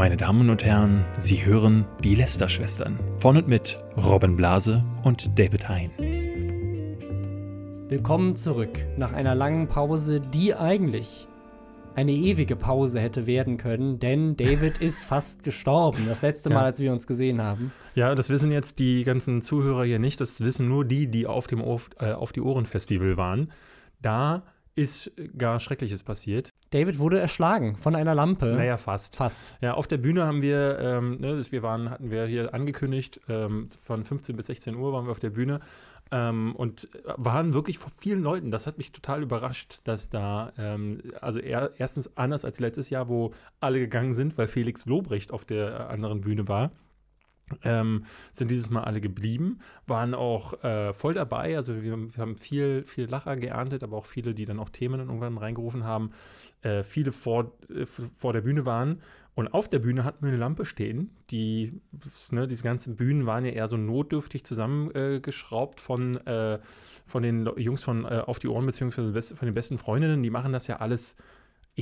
Meine Damen und Herren, Sie hören die Lester-Schwestern von und mit Robin Blase und David Hein. Willkommen zurück nach einer langen Pause, die eigentlich eine ewige Pause hätte werden können, denn David ist fast gestorben. Das letzte Mal, Ja. als wir uns gesehen haben. Ja, das wissen jetzt die ganzen Zuhörer hier nicht. Das wissen nur die, die auf dem Ohr, äh, Auf die Ohren Festival waren. Da ist gar Schreckliches passiert. David wurde erschlagen von einer Lampe. Naja, fast. Fast. Ja, auf der Bühne haben wir, ähm, ne, wir waren, hatten wir hier angekündigt, ähm, von 15 bis 16 Uhr waren wir auf der Bühne ähm, und waren wirklich vor vielen Leuten. Das hat mich total überrascht, dass da, ähm, also er, erstens anders als letztes Jahr, wo alle gegangen sind, weil Felix Lobrecht auf der äh, anderen Bühne war. Ähm, sind dieses Mal alle geblieben, waren auch äh, voll dabei. Also wir, wir haben viel, viel Lacher geerntet, aber auch viele, die dann auch Themen dann irgendwann reingerufen haben. Äh, viele vor, äh, vor der Bühne waren. Und auf der Bühne hatten wir eine Lampe stehen. Die, ne, diese ganzen Bühnen waren ja eher so notdürftig zusammengeschraubt geschraubt von, äh, von den Jungs von äh, Auf die Ohren, beziehungsweise von den besten Freundinnen. Die machen das ja alles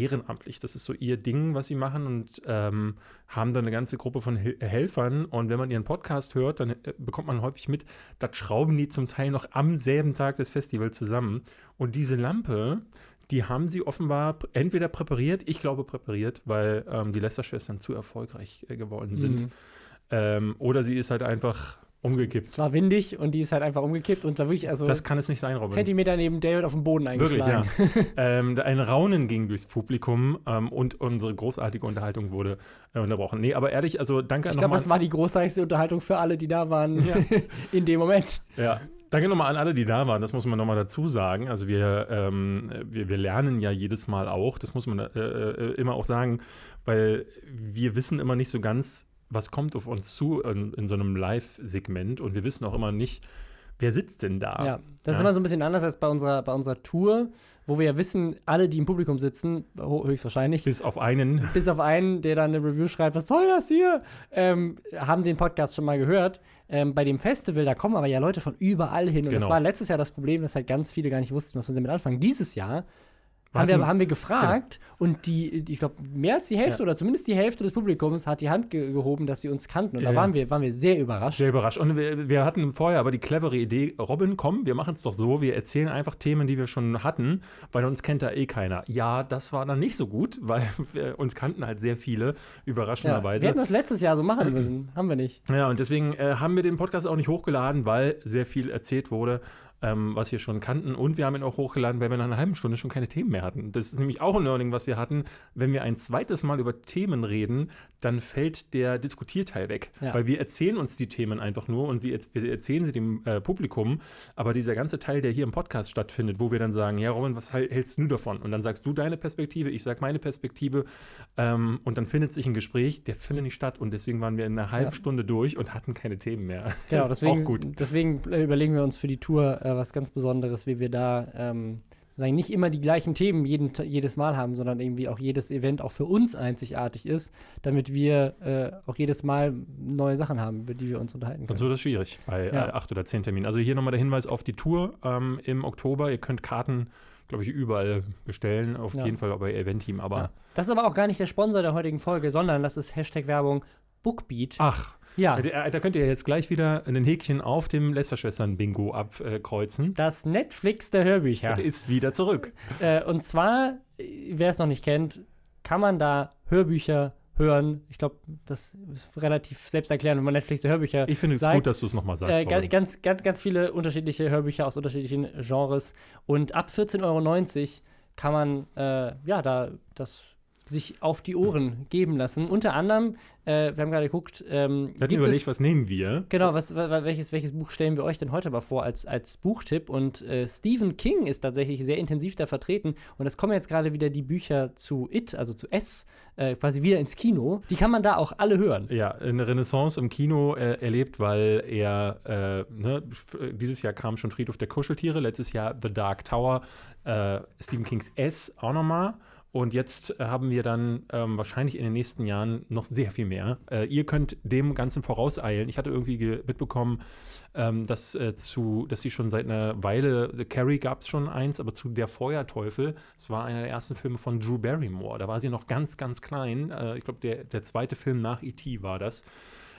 ehrenamtlich. Das ist so ihr Ding, was sie machen und ähm, haben dann eine ganze Gruppe von Hel Helfern. Und wenn man ihren Podcast hört, dann äh, bekommt man häufig mit, das schrauben die zum Teil noch am selben Tag des Festivals zusammen. Und diese Lampe, die haben sie offenbar entweder präpariert, ich glaube präpariert, weil ähm, die Lester-Schwestern zu erfolgreich äh, geworden sind. Mhm. Ähm, oder sie ist halt einfach umgekippt. Es war windig und die ist halt einfach umgekippt und da wirklich, also Das kann es nicht sein, Robin. Zentimeter neben David auf dem Boden Wirklich, eingeschlagen. ja. ähm, ein Raunen ging durchs Publikum ähm, und unsere großartige Unterhaltung wurde äh, unterbrochen. Nee, aber ehrlich, also danke Ich glaube, das war die großartigste Unterhaltung für alle, die da waren Ja. in dem Moment. Ja, danke nochmal an alle, die da waren. Das muss man nochmal dazu sagen. Also wir, ähm, wir, wir lernen ja jedes Mal auch. Das muss man äh, äh, immer auch sagen, weil wir wissen immer nicht so ganz, was kommt auf uns zu in, in so einem Live-Segment und wir wissen auch immer nicht, wer sitzt denn da. Ja, das ist Ja. immer so ein bisschen anders als bei unserer, bei unserer Tour, wo wir ja wissen, alle, die im Publikum sitzen, höchstwahrscheinlich, Bis auf einen. bis auf einen, der dann eine Review schreibt, was soll das hier, ähm, haben den Podcast schon mal gehört. Ähm, bei dem Festival, da kommen aber ja Leute von überall hin. Und das Genau. war letztes Jahr das Problem, dass halt ganz viele gar nicht wussten, was sie damit anfangen. Dieses Jahr haben wir, haben wir gefragt und die, die ich glaube, mehr als die Hälfte Ja. oder zumindest die Hälfte des Publikums hat die Hand ge gehoben, dass sie uns kannten. Und Ja, da ja. waren wir, waren wir sehr überrascht. Sehr überrascht. Und wir, wir hatten vorher aber die clevere Idee, Robin, komm, wir machen es doch so, wir erzählen einfach Themen, die wir schon hatten, weil uns kennt da eh keiner. Ja, das war dann nicht so gut, weil wir, uns kannten halt sehr viele, Ja, überraschenderweise. wir hätten das letztes Jahr so machen müssen. haben wir nicht. Ja, und deswegen äh, haben wir den Podcast auch nicht hochgeladen, weil sehr viel erzählt wurde, ähm, was wir schon kannten. Und wir haben ihn auch hochgeladen, weil wir nach einer halben Stunde schon keine Themen mehr hatten. Das ist nämlich auch ein Learning, was wir hatten. Wenn wir ein zweites Mal über Themen reden, dann fällt der Diskutierteil weg. Ja. Weil wir erzählen uns die Themen einfach nur und sie, wir erzählen sie dem äh, Publikum. Aber dieser ganze Teil, der hier im Podcast stattfindet, wo wir dann sagen, ja, Robin, was hält- hältst du davon? Und dann sagst du deine Perspektive, ich sag meine Perspektive. Ähm, und dann findet sich ein Gespräch, der findet nicht statt. Und deswegen waren wir in einer halben Ja. Stunde durch und hatten keine Themen mehr. Genau, Das ist deswegen, auch gut. deswegen äh, überlegen wir uns für die Tour äh, was ganz Besonderes, wie wir da ähm, sagen, nicht immer die gleichen Themen jeden, jedes Mal haben, sondern irgendwie auch jedes Event auch für uns einzigartig ist, damit wir äh, auch jedes Mal neue Sachen haben, über die wir uns unterhalten können. Sonst wird das schwierig bei Ja. äh, acht oder zehn Terminen. Also hier nochmal der Hinweis auf die Tour ähm, im Oktober. Ihr könnt Karten, glaube ich, überall bestellen. Auf Ja. jeden Fall auch bei Eventteam. Aber ja. Das ist aber auch gar nicht der Sponsor der heutigen Folge, sondern das ist Hashtag-Werbung Bookbeat. ach, ja, da, da könnt ihr jetzt gleich wieder ein Häkchen auf dem Lästerschwestern-Bingo abkreuzen. das Netflix der Hörbücher. Ist wieder zurück. Äh, und zwar, äh, wer es noch nicht kennt, kann man da Hörbücher hören. Ich glaube, das ist relativ selbsterklärend, wenn man Netflix der Hörbücher Ich finde es sagt. gut, dass du es nochmal sagst. Äh, ganz, ganz, ganz viele unterschiedliche Hörbücher aus unterschiedlichen Genres. Und ab 14,90 Euro kann man äh, ja da das sich auf die Ohren geben lassen. Unter anderem, äh, wir haben gerade geguckt, ähm, wir hatten überlegt, es, was nehmen wir? Genau, was, wa- welches, welches Buch stellen wir euch denn heute mal vor als, als Buchtipp? Und äh, Stephen King ist tatsächlich sehr intensiv da vertreten. Und es kommen jetzt gerade wieder die Bücher zu It, also zu S, äh, quasi wieder ins Kino. Die kann man da auch alle hören. Ja, eine Renaissance im Kino äh, erlebt, weil er, äh, ne, dieses Jahr kam schon Friedhof der Kuscheltiere, letztes Jahr The Dark Tower, äh, Stephen Kings S auch nochmal. Und jetzt äh, haben wir dann ähm, wahrscheinlich in den nächsten Jahren noch sehr viel mehr. Äh, ihr könnt dem Ganzen vorauseilen. Ich hatte irgendwie mitbekommen, ähm, dass, äh, zu, dass sie schon seit einer Weile, The Carrie gab es schon eins, aber zu Der Feuerteufel, das war einer der ersten Filme von Drew Barrymore. Da war sie noch ganz, ganz klein. Äh, ich glaube, der, der zweite Film nach E.T. war das.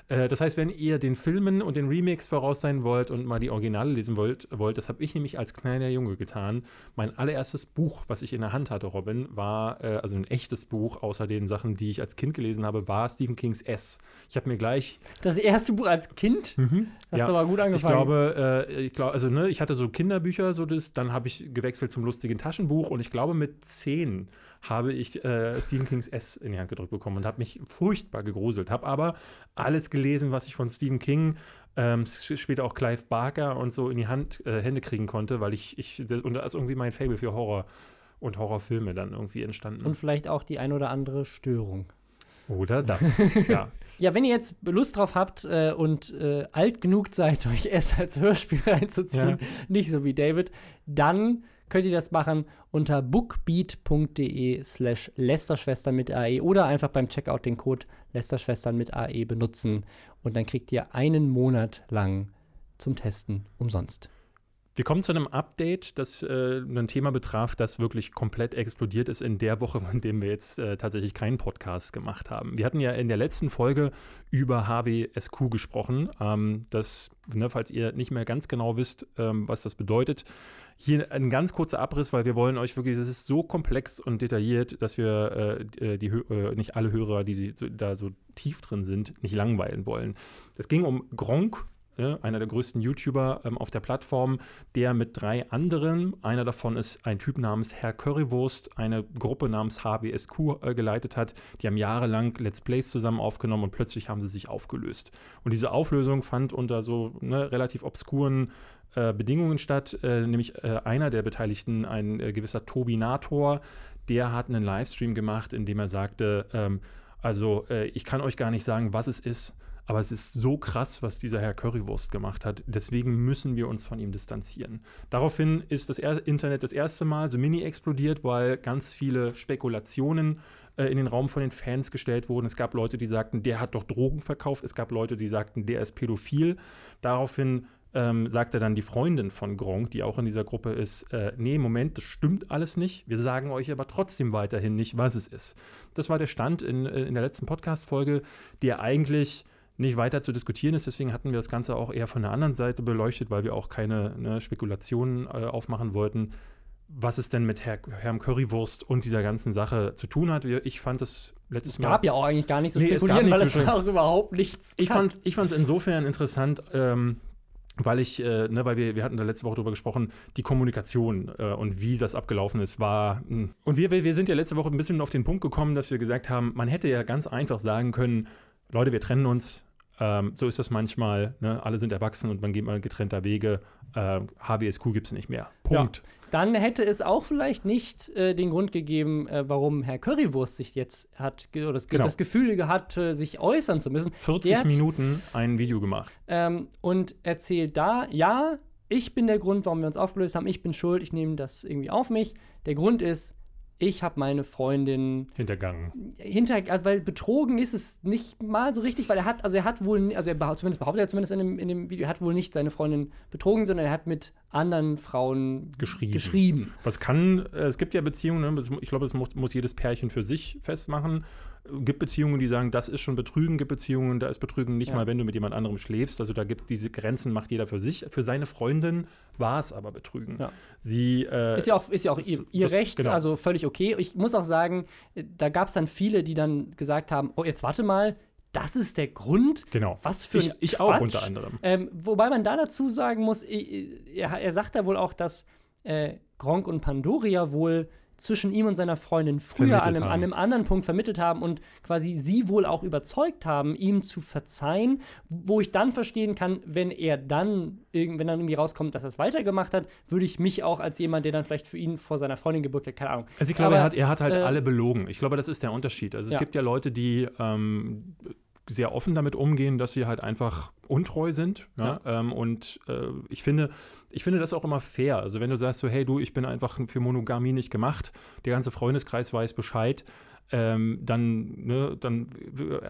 Äh, das heißt, wenn ihr den Filmen und den Remakes voraus sein wollt und mal die Originale lesen wollt, wollt das habe ich nämlich als kleiner Junge getan. Mein allererstes Buch, was ich in der Hand hatte, Robin, war, äh, also ein echtes Buch, außer den Sachen, die ich als Kind gelesen habe, war Stephen Kings S. Ich habe mir gleich. Das erste Buch als Kind? Mhm, Hast ja. du aber gut angefangen. Ich glaube, äh, ich glaube, also ne, ich hatte so Kinderbücher, so das, dann habe ich gewechselt zum lustigen Taschenbuch und ich glaube mit zehn habe ich äh, Stephen Kings S in die Hand gedrückt bekommen und habe mich furchtbar gegruselt. Habe aber alles gelesen, was ich von Stephen King, ähm, später auch Clive Barker und so in die Hand, äh, Hände kriegen konnte, weil ich, ich, und da ist irgendwie mein Fable für Horror und Horrorfilme dann irgendwie entstanden. Und vielleicht auch die ein oder andere Störung. Oder das, ja. Ja, wenn ihr jetzt Lust drauf habt äh, und äh, alt genug seid, euch es als Hörspiel reinzuziehen, Ja. nicht so wie David, dann könnt ihr das machen unter bookbeat.de slash Lästerschwestern mit AE oder einfach beim Checkout den Code Lästerschwestern mit AE benutzen und dann kriegt ihr einen Monat lang zum Testen umsonst. Wir kommen zu einem Update, das äh, ein Thema betraf, das wirklich komplett explodiert ist in der Woche, in dem wir jetzt äh, tatsächlich keinen Podcast gemacht haben. Wir hatten ja in der letzten Folge über HWSQ gesprochen. Ähm, das, ne, falls ihr nicht mehr ganz genau wisst, ähm, was das bedeutet, hier ein ganz kurzer Abriss, weil wir wollen euch wirklich, es ist so komplex und detailliert, dass wir äh, die, Hö- äh, nicht alle Hörer, die sie da so tief drin sind, nicht langweilen wollen. Es ging um Gronk, ne, einer der größten YouTuber ähm, auf der Plattform, der mit drei anderen, einer davon ist ein Typ namens Herr Currywurst, eine Gruppe namens HBSQ äh, geleitet hat. Die haben jahrelang Let's Plays zusammen aufgenommen und plötzlich haben sie sich aufgelöst. Und diese Auflösung fand unter so ne, relativ obskuren äh, Bedingungen statt, äh, nämlich äh, einer der Beteiligten, ein äh, gewisser Tobinator, der hat einen Livestream gemacht, in dem er sagte, ähm, also äh, ich kann euch gar nicht sagen, was es ist, aber es ist so krass, was dieser Herr Currywurst gemacht hat. Deswegen müssen wir uns von ihm distanzieren. Daraufhin ist das er Internet das erste Mal so mini explodiert, weil ganz viele Spekulationen äh, in den Raum von den Fans gestellt wurden. Es gab Leute, die sagten, der hat doch Drogen verkauft. Es gab Leute, die sagten, der ist pädophil. Daraufhin ähm, sagte dann die Freundin von Gronk, die auch in dieser Gruppe ist, äh, nee, Moment, das stimmt alles nicht. Wir sagen euch aber trotzdem weiterhin nicht, was es ist. Das war der Stand in, äh, in der letzten Podcast-Folge, der eigentlich nicht weiter zu diskutieren ist. Deswegen hatten wir das Ganze auch eher von der anderen Seite beleuchtet, weil wir auch keine ne, Spekulationen äh, aufmachen wollten, was es denn mit Herr, Herrn Currywurst und dieser ganzen Sache zu tun hat. Ich fand es letztes Es Mal. gab ja auch eigentlich gar nicht so Nee, es spekulieren, weil nichts es war auch überhaupt nichts. Ich fand es ich fand's insofern interessant, ähm, weil ich, äh, ne, weil wir, wir hatten da letzte Woche drüber gesprochen, die Kommunikation äh, und wie das abgelaufen ist, war. Mh. Und wir, wir, wir sind ja letzte Woche ein bisschen auf den Punkt gekommen, dass wir gesagt haben, man hätte ja ganz einfach sagen können, Leute, wir trennen uns. Ähm, so ist das manchmal. Ne? Alle sind erwachsen und man geht mal getrennter Wege. Äh, HBSQ gibt es nicht mehr. Punkt. Dann hätte es auch vielleicht nicht äh, den Grund gegeben, äh, warum Herr Currywurst sich jetzt hat, ge- oder das, Genau. das Gefühl gehabt, äh, sich äußern zu müssen. 40 Der hat- Minuten ein Video gemacht. Ähm, und erzählt da, ja, ich bin der Grund, warum wir uns aufgelöst haben. Ich bin schuld, ich nehme das irgendwie auf mich. Der Grund ist, ich habe meine Freundin Hintergangen. hinter, also weil betrogen ist es nicht mal so richtig, weil er hat, also er hat wohl, also er behauptet, zumindest behauptet er zumindest in dem, in dem Video, er hat wohl nicht seine Freundin betrogen, sondern er hat mit anderen Frauen Geschrieben. geschrieben. Was kann, äh, es gibt ja Beziehungen, ne? ich glaube, das muss, muss jedes Pärchen für sich festmachen. Äh, Gibt Beziehungen, die sagen, das ist schon Betrügen, gibt Beziehungen, da ist Betrügen nicht Ja. mal, wenn du mit jemand anderem schläfst. Also da gibt diese Grenzen, macht jeder für sich. Für seine Freundin war es aber Betrügen. Ja. Sie, äh, Ist ja auch, ist ja auch ihr, ihr das- Recht, genau. also völlig okay. Ich muss auch sagen, äh, da gab es dann viele, die dann gesagt haben: Oh, jetzt warte mal, das ist der Grund. genau. Was für ich, ich auch unter anderem. Ähm, wobei man da dazu sagen muss, i- er, er sagt da wohl auch, dass äh, Gronk und Pandoria wohl zwischen ihm und seiner Freundin früher an einem, an einem anderen Punkt vermittelt haben und quasi sie wohl auch überzeugt haben, ihm zu verzeihen, wo ich dann verstehen kann, wenn er dann, wenn dann irgendwie rauskommt, dass er es weitergemacht hat, würde ich mich auch als jemand, der dann vielleicht für ihn vor seiner Freundin gebürgt hat, keine Ahnung. Also ich glaube, er Aber, hat, er hat halt äh, alle belogen. Ich glaube, das ist der Unterschied. Also es ja. gibt ja Leute, die ähm, sehr offen damit umgehen, dass sie halt einfach untreu sind. Ja? ja. Ähm, und äh, ich finde, ich finde das auch immer fair. Also wenn du sagst so, hey du, ich bin einfach für Monogamie nicht gemacht, der ganze Freundeskreis weiß Bescheid, ähm, dann, ne, dann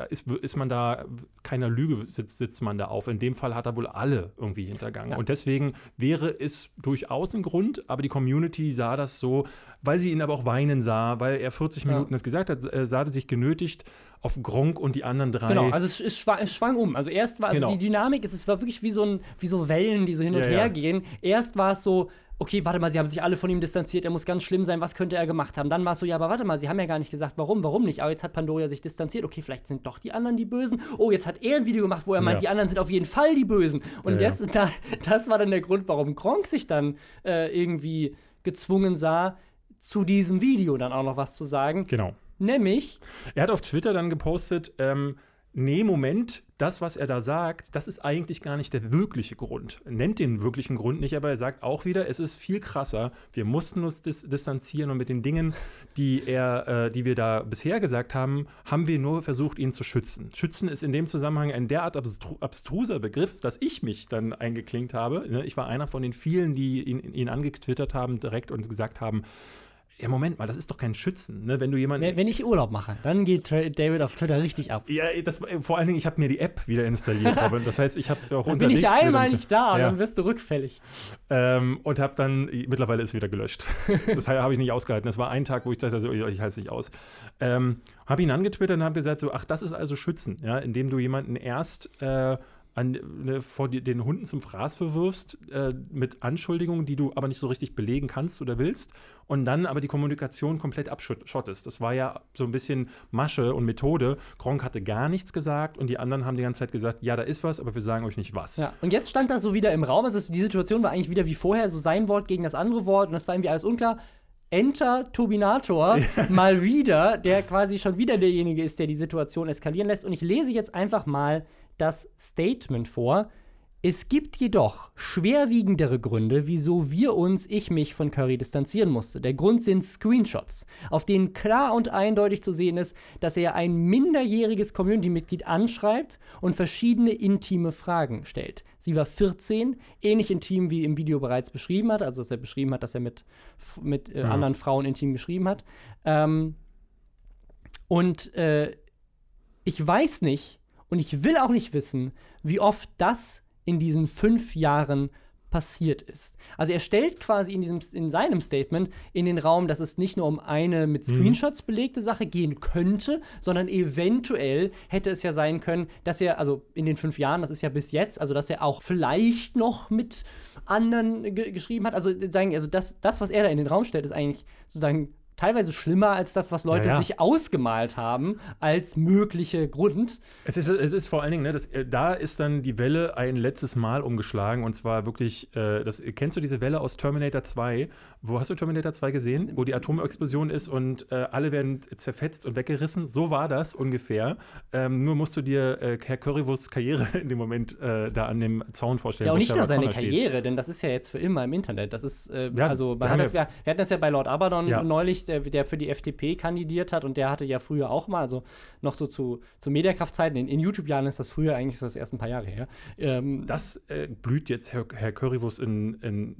ist, ist man da, keiner Lüge sitzt, sitzt man da auf. In dem Fall hat er wohl alle irgendwie hintergangen. Ja. Und deswegen wäre es durchaus ein Grund, aber die Community sah das so, weil sie ihn aber auch weinen sah, weil er 40 ja. Minuten das gesagt hat, äh, sah er sich genötigt, auf Gronk und die anderen drei. Genau, also es, es, schwang, es schwang um. Also erst war, also genau. die Dynamik, es, es war wirklich wie so, ein, wie so Wellen, die so hin und ja, her gehen. Erst war es so, okay, warte mal, sie haben sich alle von ihm distanziert, er muss ganz schlimm sein, was könnte er gemacht haben? Dann war es so, ja, aber warte mal, sie haben ja gar nicht gesagt, warum, warum nicht? Aber jetzt hat Pandoria sich distanziert, okay, vielleicht sind doch die anderen die Bösen. Oh, jetzt hat er ein Video gemacht, wo er ja. meint, die anderen sind auf jeden Fall die Bösen. Und ja, jetzt, da, das war dann der Grund, warum Gronk sich dann äh, irgendwie gezwungen sah, zu diesem Video dann auch noch was zu sagen. Genau. Nämlich. Er hat auf Twitter dann gepostet, ähm, nee, Moment, das, was er da sagt, das ist eigentlich gar nicht der wirkliche Grund. Er nennt den wirklichen Grund nicht, aber er sagt auch wieder, es ist viel krasser. Wir mussten uns dis distanzieren und mit den Dingen, die er, äh, die wir da bisher gesagt haben, haben wir nur versucht, ihn zu schützen. Schützen ist in dem Zusammenhang ein derart abstru abstruser Begriff, dass ich mich dann eingeklinkt habe. Ne, ich war einer von den vielen, die ihn, ihn angetwittert haben direkt und gesagt haben, ja, Moment mal, das ist doch kein Schützen, ne? Wenn du jemanden. Wenn, wenn ich Urlaub mache, dann geht David auf Twitter richtig ab. Ja, das, vor allen Dingen, ich habe mir die App wieder installiert. das heißt, ich habe auch dann Bin ich einmal nicht da, ja. dann wirst du rückfällig. Ähm, und habe dann, mittlerweile ist wieder gelöscht. das habe ich nicht ausgehalten. Das war ein Tag, wo ich dachte, also, ich halte es nicht aus. Ähm, habe ihn angetwittert und habe gesagt, so, ach, das ist also Schützen, ja, indem du jemanden erst äh, an, ne, vor die, den Hunden zum Fraß verwirfst äh, mit Anschuldigungen, die du aber nicht so richtig belegen kannst oder willst und dann aber die Kommunikation komplett abschottest. Das war ja so ein bisschen Masche und Methode. Gronk hatte gar nichts gesagt und die anderen haben die ganze Zeit gesagt, ja, da ist was, aber wir sagen euch nicht was. Ja, und jetzt stand das so wieder im Raum. Also die Situation war eigentlich wieder wie vorher, so sein Wort gegen das andere Wort und das war irgendwie alles unklar. Enter Turbinator ja. mal wieder, der quasi schon wieder derjenige ist, der die Situation eskalieren lässt. Und ich lese jetzt einfach mal das Statement vor. Es gibt jedoch schwerwiegendere Gründe, wieso wir uns, ich mich von Curry distanzieren musste. Der Grund sind Screenshots, auf denen klar und eindeutig zu sehen ist, dass er ein minderjähriges Community-Mitglied anschreibt und verschiedene intime Fragen stellt. Sie war 14, ähnlich intim wie im Video bereits beschrieben hat, also dass er beschrieben hat, dass er mit, mit äh, ja. anderen Frauen intim geschrieben hat. Ähm, und äh, ich weiß nicht, und ich will auch nicht wissen, wie oft das in diesen fünf Jahren passiert ist. Also er stellt quasi in, diesem, in seinem Statement in den Raum, dass es nicht nur um eine mit mhm. Screenshots belegte Sache gehen könnte, sondern eventuell hätte es ja sein können, dass er, also in den fünf Jahren, das ist ja bis jetzt, also dass er auch vielleicht noch mit anderen geschrieben hat. Also sagen, also das, das, was er da in den Raum stellt, ist eigentlich sozusagen teilweise schlimmer als das, was Leute ja, ja. sich ausgemalt haben als mögliche Grund. Es ist, es ist vor allen Dingen, ne, das, äh, da ist dann die Welle ein letztes Mal umgeschlagen und zwar wirklich, äh, das, kennst du diese Welle aus Terminator 2? Wo hast du Terminator 2 gesehen? Wo die Atomexplosion ist und äh, alle werden zerfetzt und weggerissen? So war das ungefähr. Ähm, nur musst du dir äh, Herr Currywursts Karriere in dem Moment äh, da an dem Zaun vorstellen. Ja, und nicht nur seine Karriere, steht. denn das ist ja jetzt für immer im Internet. Das ist, äh, ja, also, das, wir, wir hatten das ja bei Lord Abaddon neulich der, der für die FDP kandidiert hat und der hatte ja früher auch mal, also noch so zu, zu Mediakraftzeiten, in, in YouTube-Jahren ist das früher eigentlich das erst ein paar Jahre her. Ähm, das äh, blüht jetzt Herr, Herr Currywurst in, in,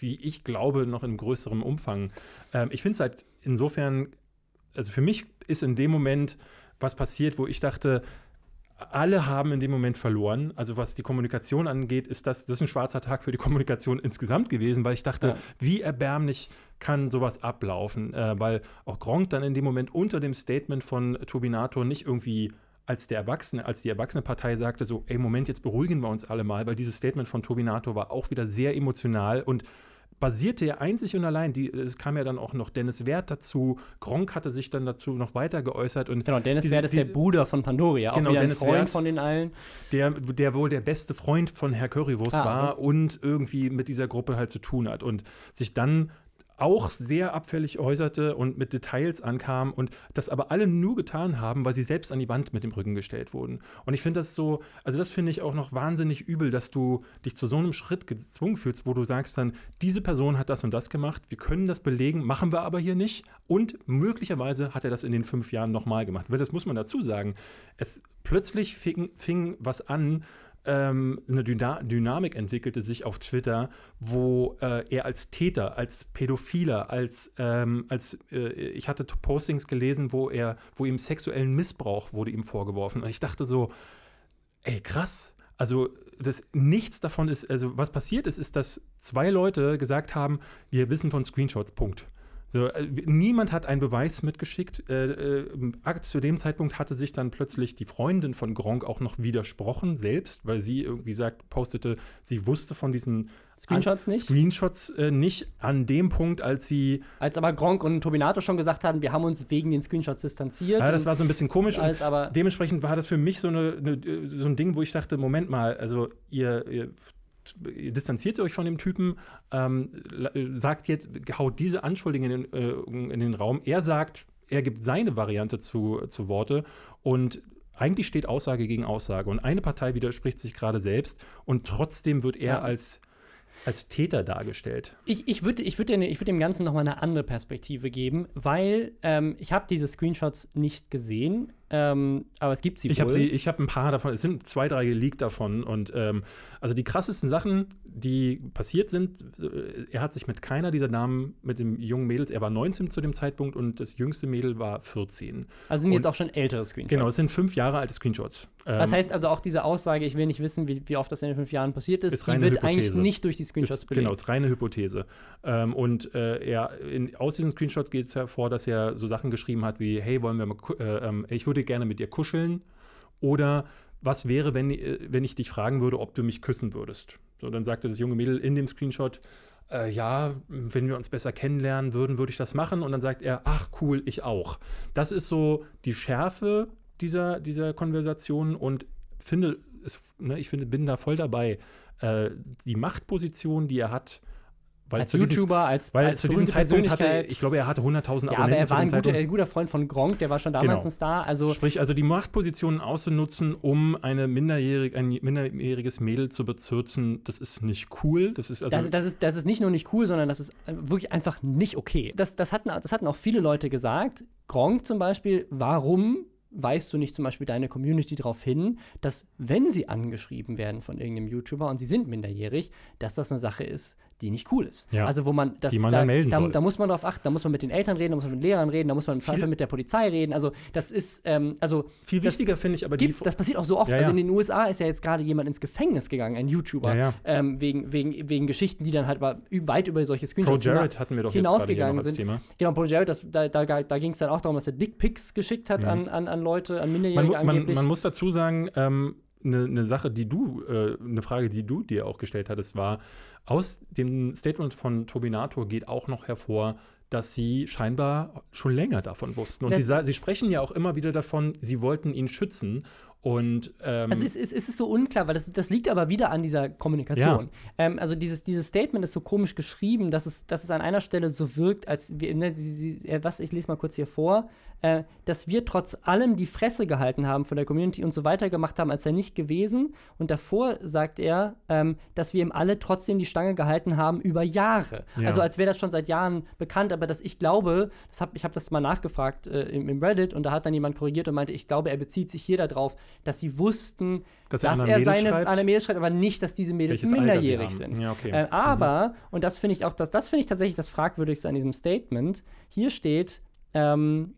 wie ich glaube, noch in größerem Umfang. Ähm, ich finde es halt insofern, also für mich ist in dem Moment was passiert, wo ich dachte, alle haben in dem Moment verloren. Also was die Kommunikation angeht, ist das, das ist ein schwarzer Tag für die Kommunikation insgesamt gewesen, weil ich dachte, ja. wie erbärmlich kann sowas ablaufen, äh, weil auch Gronk dann in dem Moment unter dem Statement von Turbinator nicht irgendwie als der Erwachsene, als die erwachsene Partei sagte so, ey Moment, jetzt beruhigen wir uns alle mal, weil dieses Statement von Turbinator war auch wieder sehr emotional und basierte ja einzig und allein, die, es kam ja dann auch noch Dennis Wert dazu, Gronk hatte sich dann dazu noch weiter geäußert. Und genau, Dennis Wert ist der Bruder von Pandoria, genau, auch Dennis ein Freund Wert, von den allen. Der, der wohl der beste Freund von Herr Currywurst ah, war okay. und irgendwie mit dieser Gruppe halt zu tun hat. Und sich dann auch sehr abfällig äußerte und mit Details ankam und das aber alle nur getan haben, weil sie selbst an die Wand mit dem Rücken gestellt wurden. Und ich finde das so, also das finde ich auch noch wahnsinnig übel, dass du dich zu so einem Schritt gezwungen fühlst, wo du sagst dann, diese Person hat das und das gemacht, wir können das belegen, machen wir aber hier nicht und möglicherweise hat er das in den fünf Jahren nochmal gemacht. Weil das muss man dazu sagen. Es plötzlich fing, fing was an, ähm, eine Dyna Dynamik entwickelte sich auf Twitter, wo äh, er als Täter, als Pädophiler, als, ähm, als äh, ich hatte Postings gelesen, wo er, wo ihm sexuellen Missbrauch wurde ihm vorgeworfen. Und ich dachte so, ey, krass. Also das, nichts davon ist, also was passiert ist, ist, dass zwei Leute gesagt haben, wir wissen von Screenshots, Punkt. So, äh, niemand hat einen Beweis mitgeschickt. Äh, äh, zu dem Zeitpunkt hatte sich dann plötzlich die Freundin von Gronk auch noch widersprochen, selbst, weil sie irgendwie sagt, postete, sie wusste von diesen Screenshots nicht? Screenshots äh, nicht an dem Punkt, als sie. Als aber Gronk und Tobinato schon gesagt hatten, wir haben uns wegen den Screenshots distanziert. Ja, das war so ein bisschen komisch. Alles, aber dementsprechend war das für mich so, eine, eine, so ein Ding, wo ich dachte: Moment mal, also ihr, ihr distanziert euch von dem Typen, ähm, sagt jetzt, haut diese Anschuldigungen in, äh, in, den Raum. Er sagt, er gibt seine Variante zu, zu Worte und eigentlich steht Aussage gegen Aussage und eine Partei widerspricht sich gerade selbst und trotzdem wird er ja. als als Täter dargestellt. Ich, ich würde ich würd dem, würd dem Ganzen noch mal eine andere Perspektive geben, weil ähm, ich habe diese Screenshots nicht gesehen, ähm, aber es gibt sie ich wohl. sie, ich habe ein paar davon, es sind zwei, drei geleakt davon. Und ähm, also die krassesten Sachen, die passiert sind, äh, er hat sich mit keiner dieser Damen, mit dem jungen Mädels, er war 19 zu dem Zeitpunkt und das jüngste Mädel war 14. Also sind und, jetzt auch schon ältere Screenshots. Genau, es sind fünf Jahre alte Screenshots. Das ähm, heißt also auch diese Aussage, ich will nicht wissen, wie, wie oft das in den fünf Jahren passiert ist, ist die wird Hypothese. eigentlich nicht durch die Screenshots ist, belegt. Genau, ist reine Hypothese. Ähm, und äh, er, in, aus diesen Screenshots geht es hervor, dass er so Sachen geschrieben hat wie, hey, wollen wir mal, äh, ähm, ich würde gerne mit dir kuscheln. Oder was wäre, wenn, äh, wenn ich dich fragen würde, ob du mich küssen würdest? So, dann sagte das junge Mädel in dem Screenshot, äh, ja, wenn wir uns besser kennenlernen würden, würde ich das machen. Und dann sagt er, ach cool, ich auch. Das ist so die Schärfe dieser, dieser Konversation und finde, es, ne, ich finde, bin da voll dabei. Äh, die Machtposition, die er hat, weil als YouTuber, diesen, als, weil als zu diesem Zeitpunkt hatte, ich glaube, er hatte 100.000 Abonnenten. Ja, aber er war ein guter, ein guter, Freund von Gronk, der war schon damals genau. ein Star. Also Sprich, also die Machtpositionen auszunutzen, um eine minderjährig, ein minderjähriges Mädel zu bezirzen, das ist nicht cool. Das ist, also das, das, ist, das ist nicht nur nicht cool, sondern das ist wirklich einfach nicht okay. Das, das, hatten, das hatten auch viele Leute gesagt. Gronk zum Beispiel, warum weist du nicht zum Beispiel deine Community darauf hin, dass wenn sie angeschrieben werden von irgendeinem YouTuber und sie sind minderjährig, dass das eine Sache ist, die nicht cool ist. Ja. Also wo man das die man da, melden da, soll. da muss man darauf achten, da muss man mit den Eltern reden, da muss man mit den Lehrern reden, da muss man im Zweifel mit der Polizei reden. Also das ist ähm, also viel wichtiger finde ich aber die, das passiert auch so oft. Ja, also in den USA ist ja jetzt gerade jemand ins Gefängnis gegangen, ein YouTuber, ähm, wegen, wegen, wegen Geschichten, die dann halt weit über solche Screenshots Pro Jared hatten wir doch hinausgegangen sind. Thema. Genau, Pro Jared, das, da, da, da ging es dann auch darum, dass er Dickpics geschickt hat mhm. an, an, an Leute, an Minderjährige man, man, man muss dazu sagen, ähm, eine, eine Sache, die du, äh, eine Frage, die du dir auch gestellt hattest, war, aus dem Statement von Turbinator geht auch noch hervor, dass sie scheinbar schon länger davon wussten. Und sie, sie, sprechen ja auch immer wieder davon, sie wollten ihn schützen. Und, ähm, also es, es, es, ist so unklar, weil das, das liegt aber wieder an dieser Kommunikation. Ja. Ähm, also dieses, dieses Statement ist so komisch geschrieben, dass es, dass es an einer Stelle so wirkt, als wir, ne, sie, sie, was, ich lese mal kurz hier vor, äh, dass wir trotz allem die Fresse gehalten haben von der Community und so weiter gemacht haben, als er nicht gewesen. Und davor sagt er, ähm, dass wir ihm alle trotzdem die Stange gehalten haben über Jahre. Ja. Also als wäre das schon seit Jahren bekannt, aber dass ich glaube, das hab, ich habe das mal nachgefragt äh, im, im, Reddit und da hat dann jemand korrigiert und meinte, ich glaube, er bezieht sich hier darauf, dass sie wussten, dass, dass er, er seine schreibt. eine Mail schreibt, aber nicht, dass diese Mädels Welches minderjährig sind. Ja, okay. äh, aber, mhm. und das finde ich auch, das, das finde ich tatsächlich das Fragwürdigste an diesem Statement, hier steht, ähm,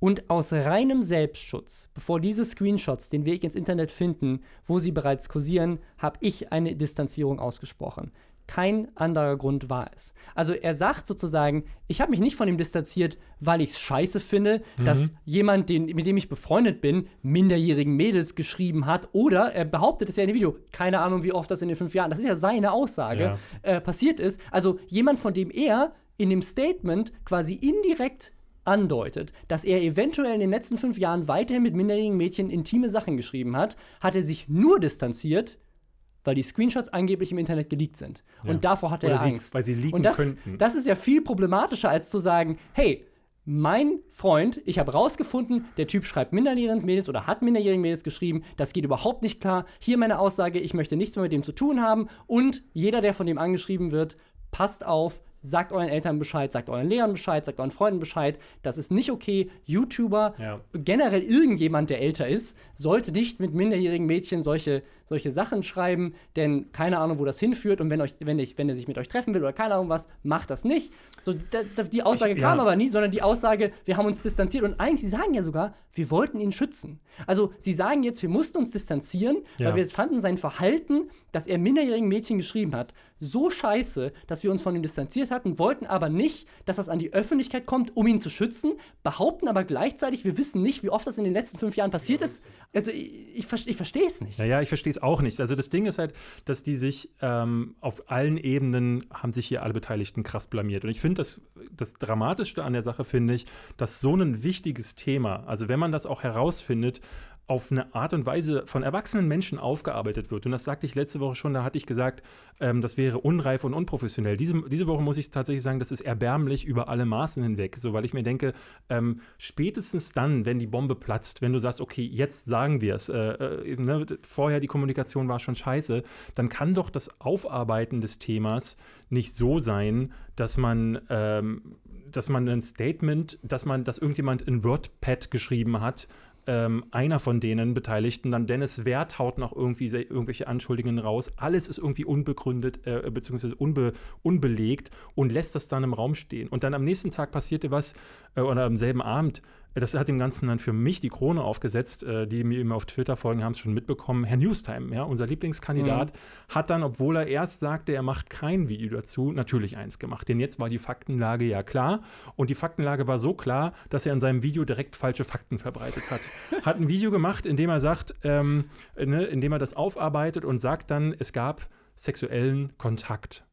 und aus reinem Selbstschutz, bevor diese Screenshots den Weg ins Internet finden, wo sie bereits kursieren, habe ich eine Distanzierung ausgesprochen. Kein anderer Grund war es. Also er sagt sozusagen, ich habe mich nicht von ihm distanziert, weil ich es scheiße finde, mhm. dass jemand, den, mit dem ich befreundet bin, minderjährigen Mädels geschrieben hat. Oder er behauptet es ja in dem Video, keine Ahnung, wie oft das in den fünf Jahren, das ist ja seine Aussage, ja. Äh, passiert ist. Also jemand, von dem er in dem Statement quasi indirekt andeutet, dass er eventuell in den letzten fünf Jahren weiterhin mit minderjährigen Mädchen intime Sachen geschrieben hat, hat er sich nur distanziert, weil die Screenshots angeblich im Internet geleakt sind. Ja. Und davor hat er sie, Angst. weil sie liegen Und das, könnten. das ist ja viel problematischer, als zu sagen, hey, mein Freund, ich habe rausgefunden, der Typ schreibt minderjährigen Mädels oder hat minderjährigen Mädels geschrieben, das geht überhaupt nicht klar. Hier meine Aussage, ich möchte nichts mehr mit dem zu tun haben und jeder, der von dem angeschrieben wird, passt auf, sagt euren Eltern Bescheid, sagt euren Lehrern Bescheid, sagt euren Freunden Bescheid. Das ist nicht okay. YouTuber, Ja. generell irgendjemand, der älter ist, sollte nicht mit minderjährigen Mädchen solche, solche Sachen schreiben, denn keine Ahnung, wo das hinführt. Und wenn, euch, wenn, ich, wenn er sich mit euch treffen will oder keine Ahnung was, macht das nicht. So, da, da, die Aussage Ich- kam ja. aber nie, sondern die Aussage, wir haben uns distanziert. Und eigentlich, sie sagen ja sogar, wir wollten ihn schützen. Also, sie sagen jetzt, wir mussten uns distanzieren, Ja. weil wir fanden sein Verhalten, das er minderjährigen Mädchen geschrieben hat, so scheiße, dass wir uns von ihm distanziert hatten, wollten aber nicht, dass das an die Öffentlichkeit kommt, um ihn zu schützen, behaupten aber gleichzeitig, wir wissen nicht, wie oft das in den letzten fünf Jahren passiert ist. Also, ich, ich, ich verstehe es nicht. Naja, ich verstehe es auch nicht. Also das Ding ist halt, dass die sich ähm, auf allen Ebenen haben sich hier alle Beteiligten krass blamiert. Und ich finde, das, das Dramatischste an der Sache finde ich, dass so ein wichtiges Thema, also wenn man das auch herausfindet, auf eine Art und Weise von erwachsenen Menschen aufgearbeitet wird. Und das sagte ich letzte Woche schon, da hatte ich gesagt, ähm, das wäre unreif und unprofessionell. Diese, diese Woche muss ich tatsächlich sagen, das ist erbärmlich über alle Maßen hinweg. So, weil ich mir denke, ähm, spätestens dann, wenn die Bombe platzt, wenn du sagst, okay, jetzt sagen wir es, äh, äh, ne, vorher die Kommunikation war schon scheiße, dann kann doch das Aufarbeiten des Themas nicht so sein, dass man, ähm, dass man ein Statement, dass man, dass irgendjemand in WordPad geschrieben hat, ähm, einer von denen Beteiligten, dann Dennis Wert haut noch irgendwie irgendwelche Anschuldigungen raus. Alles ist irgendwie unbegründet, äh, beziehungsweise unbe unbelegt und lässt das dann im Raum stehen. Und dann am nächsten Tag passierte was, äh, oder am selben Abend, das hat dem Ganzen dann für mich die Krone aufgesetzt. Äh, die mir immer auf Twitter folgen, haben es schon mitbekommen. Herr Newstime, ja, unser Lieblingskandidat, hat dann, obwohl er erst sagte, er macht kein Video dazu, natürlich eins gemacht. Denn jetzt war die Faktenlage ja klar. Und die Faktenlage war so klar, dass er in seinem Video direkt falsche Fakten verbreitet hat. hat ein Video gemacht, in dem er sagt, ähm, ne, in dem er das aufarbeitet und sagt dann, es gab sexuellen Kontakt.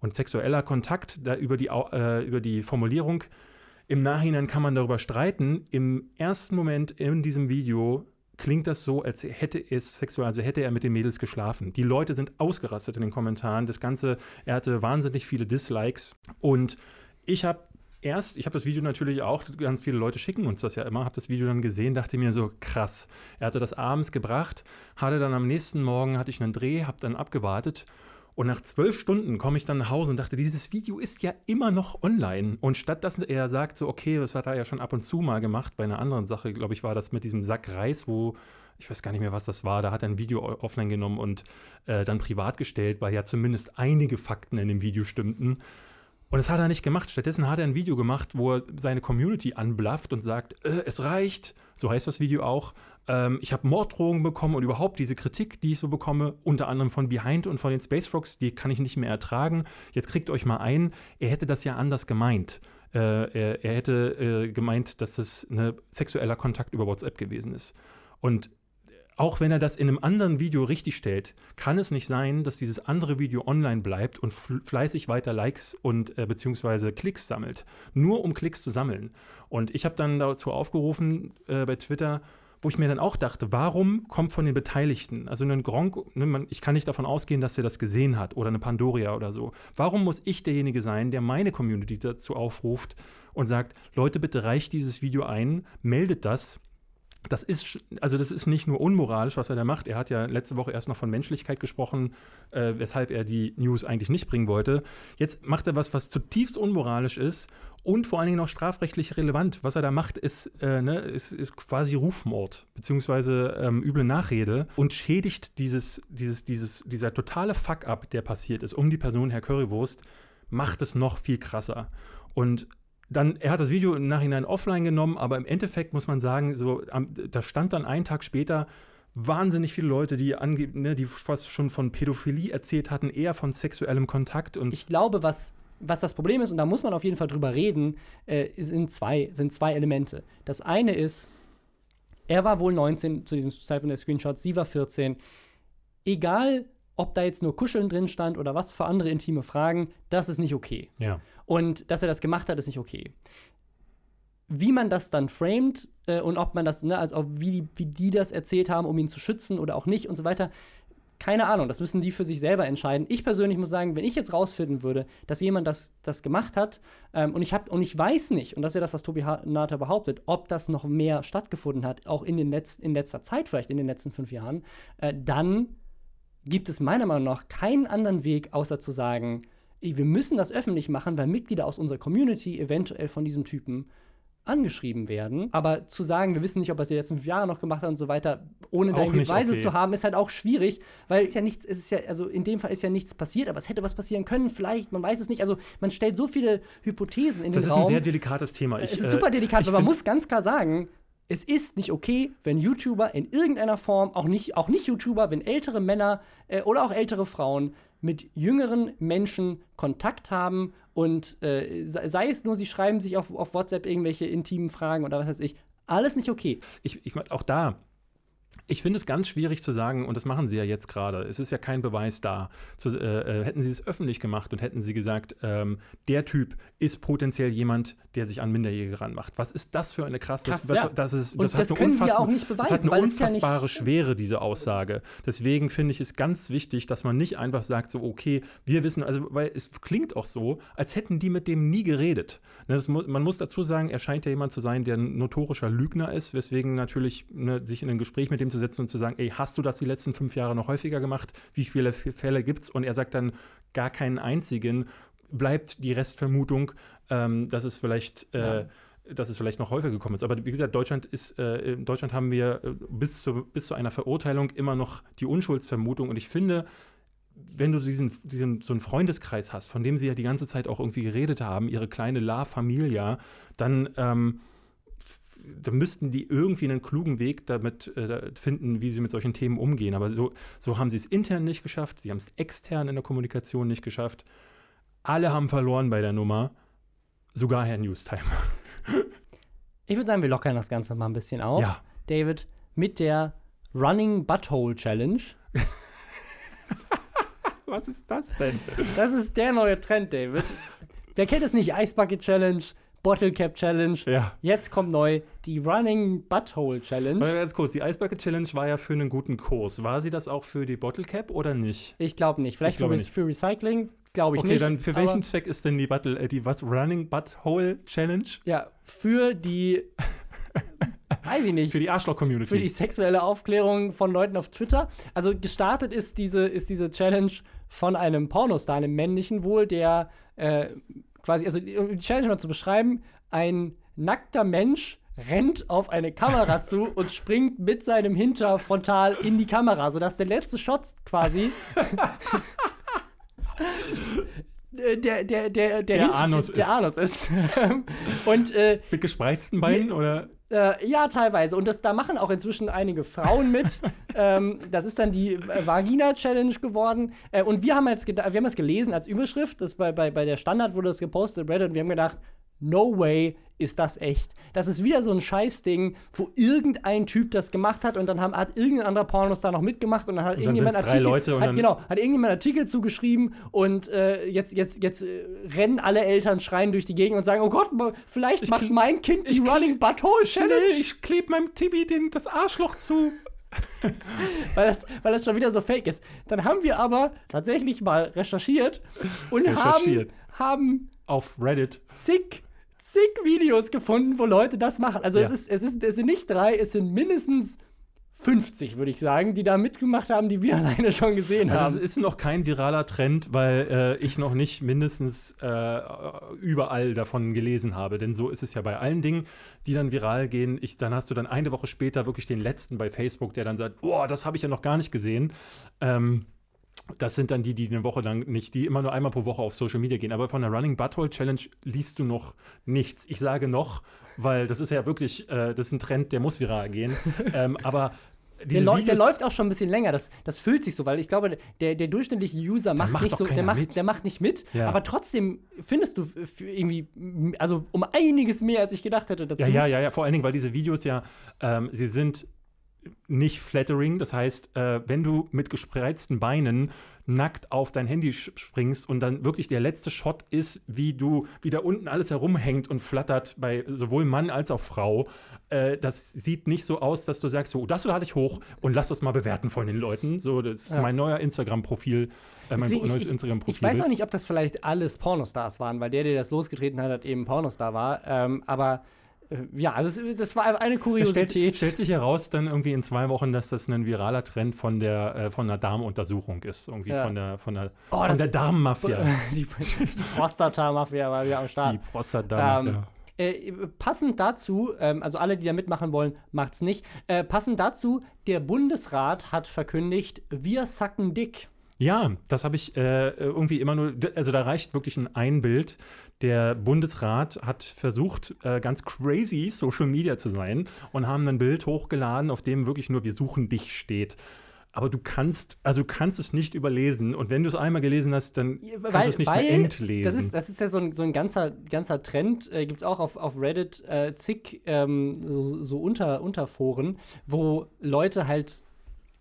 Und sexueller Kontakt, da über die, äh, über die Formulierung, im Nachhinein kann man darüber streiten. Im ersten Moment in diesem Video klingt das so, als hätte es sexuell, also hätte er mit den Mädels geschlafen. Die Leute sind ausgerastet in den Kommentaren. Das Ganze, er hatte wahnsinnig viele Dislikes. Und ich habe erst, ich habe das Video natürlich auch, ganz viele Leute schicken uns das ja immer, habe das Video dann gesehen, dachte mir so, krass. Er hatte das abends gebracht, hatte dann am nächsten Morgen, hatte ich einen Dreh, habe dann abgewartet und nach zwölf Stunden komme ich dann nach Hause und dachte, dieses Video ist ja immer noch online. Und statt dass er sagt, so, okay, das hat er ja schon ab und zu mal gemacht, bei einer anderen Sache, glaube ich, war das mit diesem Sack Reis, wo ich weiß gar nicht mehr, was das war. Da hat er ein Video offline genommen und äh, dann privat gestellt, weil ja zumindest einige Fakten in dem Video stimmten. Und das hat er nicht gemacht. Stattdessen hat er ein Video gemacht, wo er seine Community anblafft und sagt, äh, es reicht. So heißt das Video auch. Ähm, ich habe Morddrohungen bekommen und überhaupt diese Kritik, die ich so bekomme, unter anderem von Behind und von den Space Frogs, die kann ich nicht mehr ertragen. Jetzt kriegt euch mal ein, er hätte das ja anders gemeint. Äh, er, er hätte äh, gemeint, dass es ein sexueller Kontakt über WhatsApp gewesen ist. Und auch wenn er das in einem anderen Video richtig stellt, kann es nicht sein, dass dieses andere Video online bleibt und fl- fleißig weiter Likes und äh, beziehungsweise Klicks sammelt. Nur um Klicks zu sammeln. Und ich habe dann dazu aufgerufen äh, bei Twitter, wo ich mir dann auch dachte, warum kommt von den Beteiligten, also ein Gronk, ne, ich kann nicht davon ausgehen, dass er das gesehen hat oder eine Pandoria oder so. Warum muss ich derjenige sein, der meine Community dazu aufruft und sagt, Leute, bitte reicht dieses Video ein, meldet das das ist, also das ist nicht nur unmoralisch, was er da macht. Er hat ja letzte Woche erst noch von Menschlichkeit gesprochen, äh, weshalb er die News eigentlich nicht bringen wollte. Jetzt macht er was, was zutiefst unmoralisch ist und vor allen Dingen noch strafrechtlich relevant. Was er da macht, ist, äh, ne, ist, ist quasi Rufmord, beziehungsweise ähm, üble Nachrede und schädigt dieses, dieses, dieses, dieser totale Fuck-up, der passiert ist, um die Person Herr Currywurst, macht es noch viel krasser. Und dann, er hat das Video im Nachhinein offline genommen, aber im Endeffekt muss man sagen, so, da stand dann einen Tag später wahnsinnig viele Leute, die, ange, ne, die fast schon von Pädophilie erzählt hatten, eher von sexuellem Kontakt und Ich glaube, was, was das Problem ist, und da muss man auf jeden Fall drüber reden, äh, sind, zwei, sind zwei Elemente. Das eine ist, er war wohl 19 zu diesem Zeitpunkt der Screenshots, sie war 14. Egal, ob da jetzt nur Kuscheln drin stand oder was für andere intime Fragen, das ist nicht okay. ja. Und dass er das gemacht hat, ist nicht okay. Wie man das dann framed äh, und ob man das, ne, also wie, die, wie die das erzählt haben, um ihn zu schützen oder auch nicht und so weiter, keine Ahnung, das müssen die für sich selber entscheiden. Ich persönlich muss sagen, wenn ich jetzt rausfinden würde, dass jemand das, das gemacht hat ähm, und, ich hab, und ich weiß nicht, und das ist ja das, was Tobi Nater behauptet, ob das noch mehr stattgefunden hat, auch in, den Letz-, in letzter Zeit, vielleicht in den letzten fünf Jahren, äh, dann gibt es meiner Meinung nach keinen anderen Weg, außer zu sagen, wir müssen das öffentlich machen, weil Mitglieder aus unserer Community eventuell von diesem Typen angeschrieben werden. Aber zu sagen, wir wissen nicht, ob er es die letzten fünf Jahre noch gemacht hat und so weiter, ohne da Beweise okay. zu haben, ist halt auch schwierig, weil es ja nichts, es ist ja, also in dem Fall ist ja nichts passiert, aber es hätte was passieren können, vielleicht, man weiß es nicht. Also man stellt so viele Hypothesen in das den Raum. Das ist ein sehr delikates Thema. Ich, es ist super delikat, aber man muss ganz klar sagen, es ist nicht okay, wenn YouTuber in irgendeiner Form, auch nicht, auch nicht YouTuber, wenn ältere Männer äh, oder auch ältere Frauen mit jüngeren Menschen Kontakt haben und äh, sei es nur, sie schreiben sich auf, auf WhatsApp irgendwelche intimen Fragen oder was weiß ich, alles nicht okay. Ich, ich meine, auch da, ich finde es ganz schwierig zu sagen, und das machen sie ja jetzt gerade. Es ist ja kein Beweis da. Zu, äh, äh, hätten sie es öffentlich gemacht und hätten sie gesagt, ähm, der Typ ist potenziell jemand, der sich an Minderjährige ranmacht. Was ist das für eine krasse. Krass, das, ja. das, ist, das, das können sie ja auch nicht beweisen. Das hat eine unfassbare ja Schwere, diese Aussage. Deswegen finde ich es ganz wichtig, dass man nicht einfach sagt, so, okay, wir wissen, also, weil es klingt auch so, als hätten die mit dem nie geredet. Ne, mu man muss dazu sagen, er scheint ja jemand zu sein, der ein notorischer Lügner ist, weswegen natürlich ne, sich in ein Gespräch mit dem zu setzen und zu sagen, ey, hast du das die letzten fünf Jahre noch häufiger gemacht? Wie viele Fälle gibt es? Und er sagt dann gar keinen einzigen. Bleibt die Restvermutung, ähm, dass es vielleicht. Äh, ja dass es vielleicht noch häufiger gekommen ist. Aber wie gesagt, Deutschland ist, äh, in Deutschland haben wir äh, bis, zu, bis zu einer Verurteilung immer noch die Unschuldsvermutung. Und ich finde, wenn du diesen, diesen so einen Freundeskreis hast, von dem sie ja die ganze Zeit auch irgendwie geredet haben, ihre kleine La Familia, dann ähm, da müssten die irgendwie einen klugen Weg damit äh, finden, wie sie mit solchen Themen umgehen. Aber so, so haben sie es intern nicht geschafft, sie haben es extern in der Kommunikation nicht geschafft. Alle haben verloren bei der Nummer, sogar Herr Newstime. ich würde sagen, wir lockern das Ganze mal ein bisschen auf. Ja. David, mit der Running Butthole Challenge. Was ist das denn? Das ist der neue Trend, David. Wer kennt es nicht? Ice Bucket Challenge, Bottle Cap Challenge. Ja. Jetzt kommt neu die Running Butthole Challenge. Mal ganz kurz, die Ice Bucket Challenge war ja für einen guten Kurs. War sie das auch für die Bottle Cap oder nicht? Ich glaube nicht. Vielleicht für, nicht. für Recycling, glaube ich okay, nicht. Okay, dann für welchen Zweck ist denn die Buttle, äh, die was Running Butthole Challenge? Ja, für die weiß ich nicht. Für die Arschloch-Community. Für die sexuelle Aufklärung von Leuten auf Twitter. Also gestartet ist diese, ist diese Challenge von einem Pornostar, einem männlichen wohl, der äh, quasi, also um die Challenge mal zu beschreiben, ein nackter Mensch rennt auf eine Kamera zu und springt mit seinem Hinter frontal in die Kamera, sodass der letzte Shot quasi der, der, der, der, der, Anus der, der Anus ist. und, äh, Mit gespreizten Beinen oder? Äh, ja, teilweise. Und das, da machen auch inzwischen einige Frauen mit. ähm, das ist dann die äh, Vagina-Challenge geworden. Äh, und wir haben jetzt wir haben es gelesen als Überschrift. Das bei, bei, bei der Standard wurde das gepostet, Reddit. Und wir haben gedacht, no way ist das echt. Das ist wieder so ein Scheißding, wo irgendein Typ das gemacht hat und dann haben, hat irgendein anderer Pornos da noch mitgemacht und dann hat und irgendjemand dann Artikel, Leute hat, genau, hat irgendjemand Artikel zugeschrieben und äh, jetzt, jetzt, jetzt äh, rennen alle Eltern schreien durch die Gegend und sagen, oh Gott, vielleicht ich macht mein Kind die Running Butthole Challenge. Ich klebe meinem Tibi den, das Arschloch zu. weil, das, weil das schon wieder so fake ist. Dann haben wir aber tatsächlich mal recherchiert und recherchiert. haben, haben auf Reddit zig zig Videos gefunden, wo Leute das machen. Also ja. es, ist, es, ist, es sind nicht drei, es sind mindestens 50, würde ich sagen, die da mitgemacht haben, die wir alleine schon gesehen also haben. Es ist noch kein viraler Trend, weil äh, ich noch nicht mindestens äh, überall davon gelesen habe. Denn so ist es ja bei allen Dingen, die dann viral gehen. Ich, dann hast du dann eine Woche später wirklich den letzten bei Facebook, der dann sagt, boah, das habe ich ja noch gar nicht gesehen. Ähm, das sind dann die, die eine Woche lang nicht, die immer nur einmal pro Woche auf Social Media gehen. Aber von der Running Butthole Challenge liest du noch nichts. Ich sage noch, weil das ist ja wirklich, äh, das ist ein Trend, der muss viral gehen. ähm, aber der, Videos, der, läuft auch schon ein bisschen länger. Das, das fühlt sich so, weil ich glaube, der, der durchschnittliche User macht, macht nicht so, der macht, der macht nicht mit. Ja. Aber trotzdem findest du irgendwie, also um einiges mehr, als ich gedacht hätte dazu. Ja, ja, ja, ja. Vor allen Dingen, weil diese Videos ja, ähm, sie sind nicht flattering. Das heißt, äh, wenn du mit gespreizten Beinen nackt auf dein Handy springst und dann wirklich der letzte Shot ist, wie du, wie da unten alles herumhängt und flattert bei sowohl Mann als auch Frau, äh, das sieht nicht so aus, dass du sagst, so, das lade ich hoch und lass das mal bewerten von den Leuten. So, das ist ja. mein neuer Instagram-Profil, äh, mein Deswegen, neues Instagram-Profil. Ich weiß auch nicht, ob das vielleicht alles Pornostars waren, weil der, der das losgetreten hat, hat eben Pornostar war. Ähm, aber ja, also das, das, war eine Kuriosität. Es stellt, stellt, sich heraus dann irgendwie in zwei Wochen, dass das ein viraler Trend von der äh, von der Darmuntersuchung ist, irgendwie ja. von der von der oh, von der Darmmafia. Die, die Prostata-Mafia war wieder am Start. Die Prostata-Mafia. Ähm, äh, passend dazu, ähm, also alle, die da mitmachen wollen, macht's nicht. Äh, passend dazu, der Bundesrat hat verkündigt, wir sacken dick. Ja, das habe ich äh, irgendwie immer nur, also da reicht wirklich ein Einbild. Der Bundesrat hat versucht, äh, ganz crazy Social Media zu sein und haben ein Bild hochgeladen, auf dem wirklich nur Wir suchen dich steht aber du kannst, also du kannst es nicht überlesen. Und wenn du es einmal gelesen hast, dann weil, kannst du es nicht mehr entlesen. Das ist, das ist ja so ein, so ein ganzer, ganzer Trend, äh, gibt es auch auf, auf Reddit äh, zig ähm, so, so Unter, Unterforen, wo Leute halt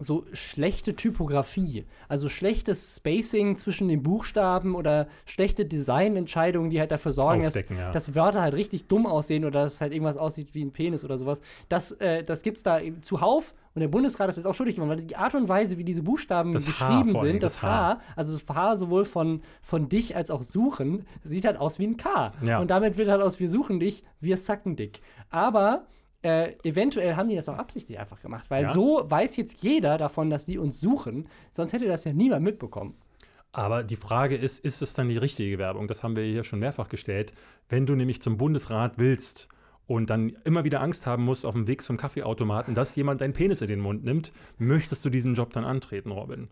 so schlechte Typografie, also schlechtes Spacing zwischen den Buchstaben oder schlechte Designentscheidungen, die halt dafür sorgen, dass, ja. dass, Wörter halt richtig dumm aussehen oder dass halt irgendwas aussieht wie ein Penis oder sowas. Das, äh, das gibt's da zuhauf und der Bundesrat ist jetzt auch schuldig geworden, weil die Art und Weise, wie diese Buchstaben das geschrieben sind, das, das H, H, also das H sowohl von, von dich als auch suchen, sieht halt aus wie ein K. Ja. Und damit wird halt aus wir suchen dich, wir sacken dick. Aber äh, eventuell haben die das auch absichtlich einfach gemacht, weil ja. so weiß jetzt jeder davon, dass die uns suchen, sonst hätte das ja niemand mitbekommen. Aber die Frage ist, ist es dann die richtige Werbung? Das haben wir hier schon mehrfach gestellt. Wenn du nämlich zum Bundesrat willst und dann immer wieder Angst haben musst auf dem Weg zum Kaffeeautomaten, dass jemand deinen Penis in den Mund nimmt, möchtest du diesen Job dann antreten, Robin?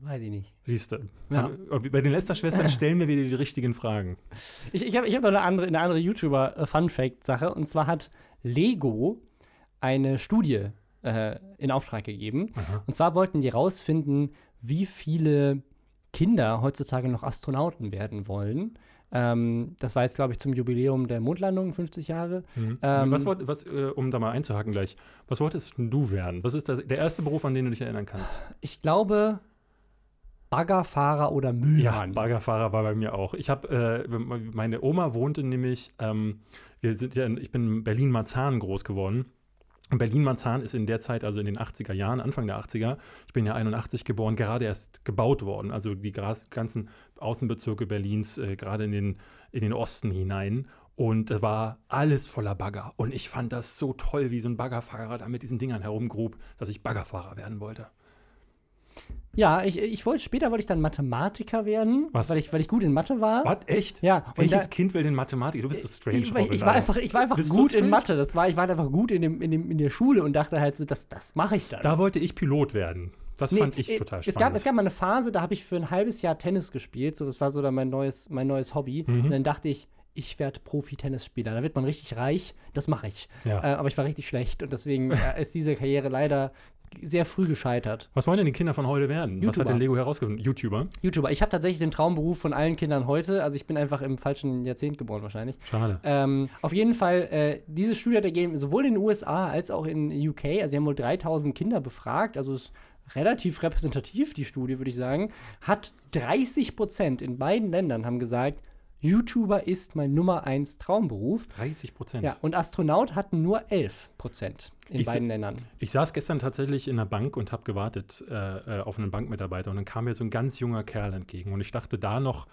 Weiß ich nicht. Siehst du. Ja. Bei den Lester-Schwestern stellen wir wieder die richtigen Fragen. Ich, ich habe ich hab noch eine andere, eine andere YouTuber-Fun-Fact-Sache. Und zwar hat Lego eine Studie äh, in Auftrag gegeben. Aha. Und zwar wollten die rausfinden, wie viele Kinder heutzutage noch Astronauten werden wollen. Ähm, das war jetzt, glaube ich, zum Jubiläum der Mondlandung, 50 Jahre. Mhm. Ähm, was, was äh, um da mal einzuhaken gleich, was wolltest du werden? Was ist das, der erste Beruf, an den du dich erinnern kannst? Ich glaube, Baggerfahrer oder Müllmann. Ja, Baggerfahrer war bei mir auch. Ich habe, äh, meine Oma wohnte nämlich, ähm, wir sind ja, ich bin in Berlin-Marzahn groß geworden. Berlin-Marzahn ist in der Zeit, also in den 80er Jahren, Anfang der 80er, ich bin ja 81 geboren, gerade erst gebaut worden. Also die ganzen Außenbezirke Berlins, äh, gerade in den, in den Osten hinein. Und da war alles voller Bagger. Und ich fand das so toll, wie so ein Baggerfahrer da mit diesen Dingern herumgrub, dass ich Baggerfahrer werden wollte. Ja, ich, ich wollte später wollte ich dann Mathematiker werden, Was? weil ich, weil ich gut in Mathe war. Was? Echt? Ja. Welches da, Kind will denn Mathematik? Du bist so strange. Ich, ich, ich war einfach, ich war einfach gut in Mathe. Das war, ich war einfach gut in, dem, in, dem, in der Schule und dachte halt so, das, das mache ich dann. Da wollte ich Pilot werden. Das nee, fand ich äh, total spannend. Es gab, es gab mal eine Phase, da habe ich für ein halbes Jahr Tennis gespielt. So, das war so dann mein neues, mein neues Hobby. Mhm. Und dann dachte ich, ich werde Profi-Tennisspieler. Da wird man richtig reich. Das mache ich. Ja. Äh, aber ich war richtig schlecht und deswegen äh, ist diese Karriere leider sehr früh gescheitert. Was wollen denn die Kinder von heute werden? YouTuber. Was hat denn Lego herausgefunden? YouTuber? YouTuber. Ich habe tatsächlich den Traumberuf von allen Kindern heute. Also ich bin einfach im falschen Jahrzehnt geboren wahrscheinlich. Schade. Ähm, auf jeden Fall, äh, diese Studie hat ergeben, sowohl in den USA als auch in UK, also sie haben wohl 3000 Kinder befragt, also es ist relativ repräsentativ, die Studie, würde ich sagen, hat 30 Prozent in beiden Ländern haben gesagt, YouTuber ist mein Nummer 1 Traumberuf. 30 Prozent. Ja, und Astronaut hatten nur 11 Prozent in ich beiden Ländern. Ich saß gestern tatsächlich in der Bank und habe gewartet äh, äh, auf einen Bankmitarbeiter und dann kam mir so ein ganz junger Kerl entgegen und ich dachte da noch,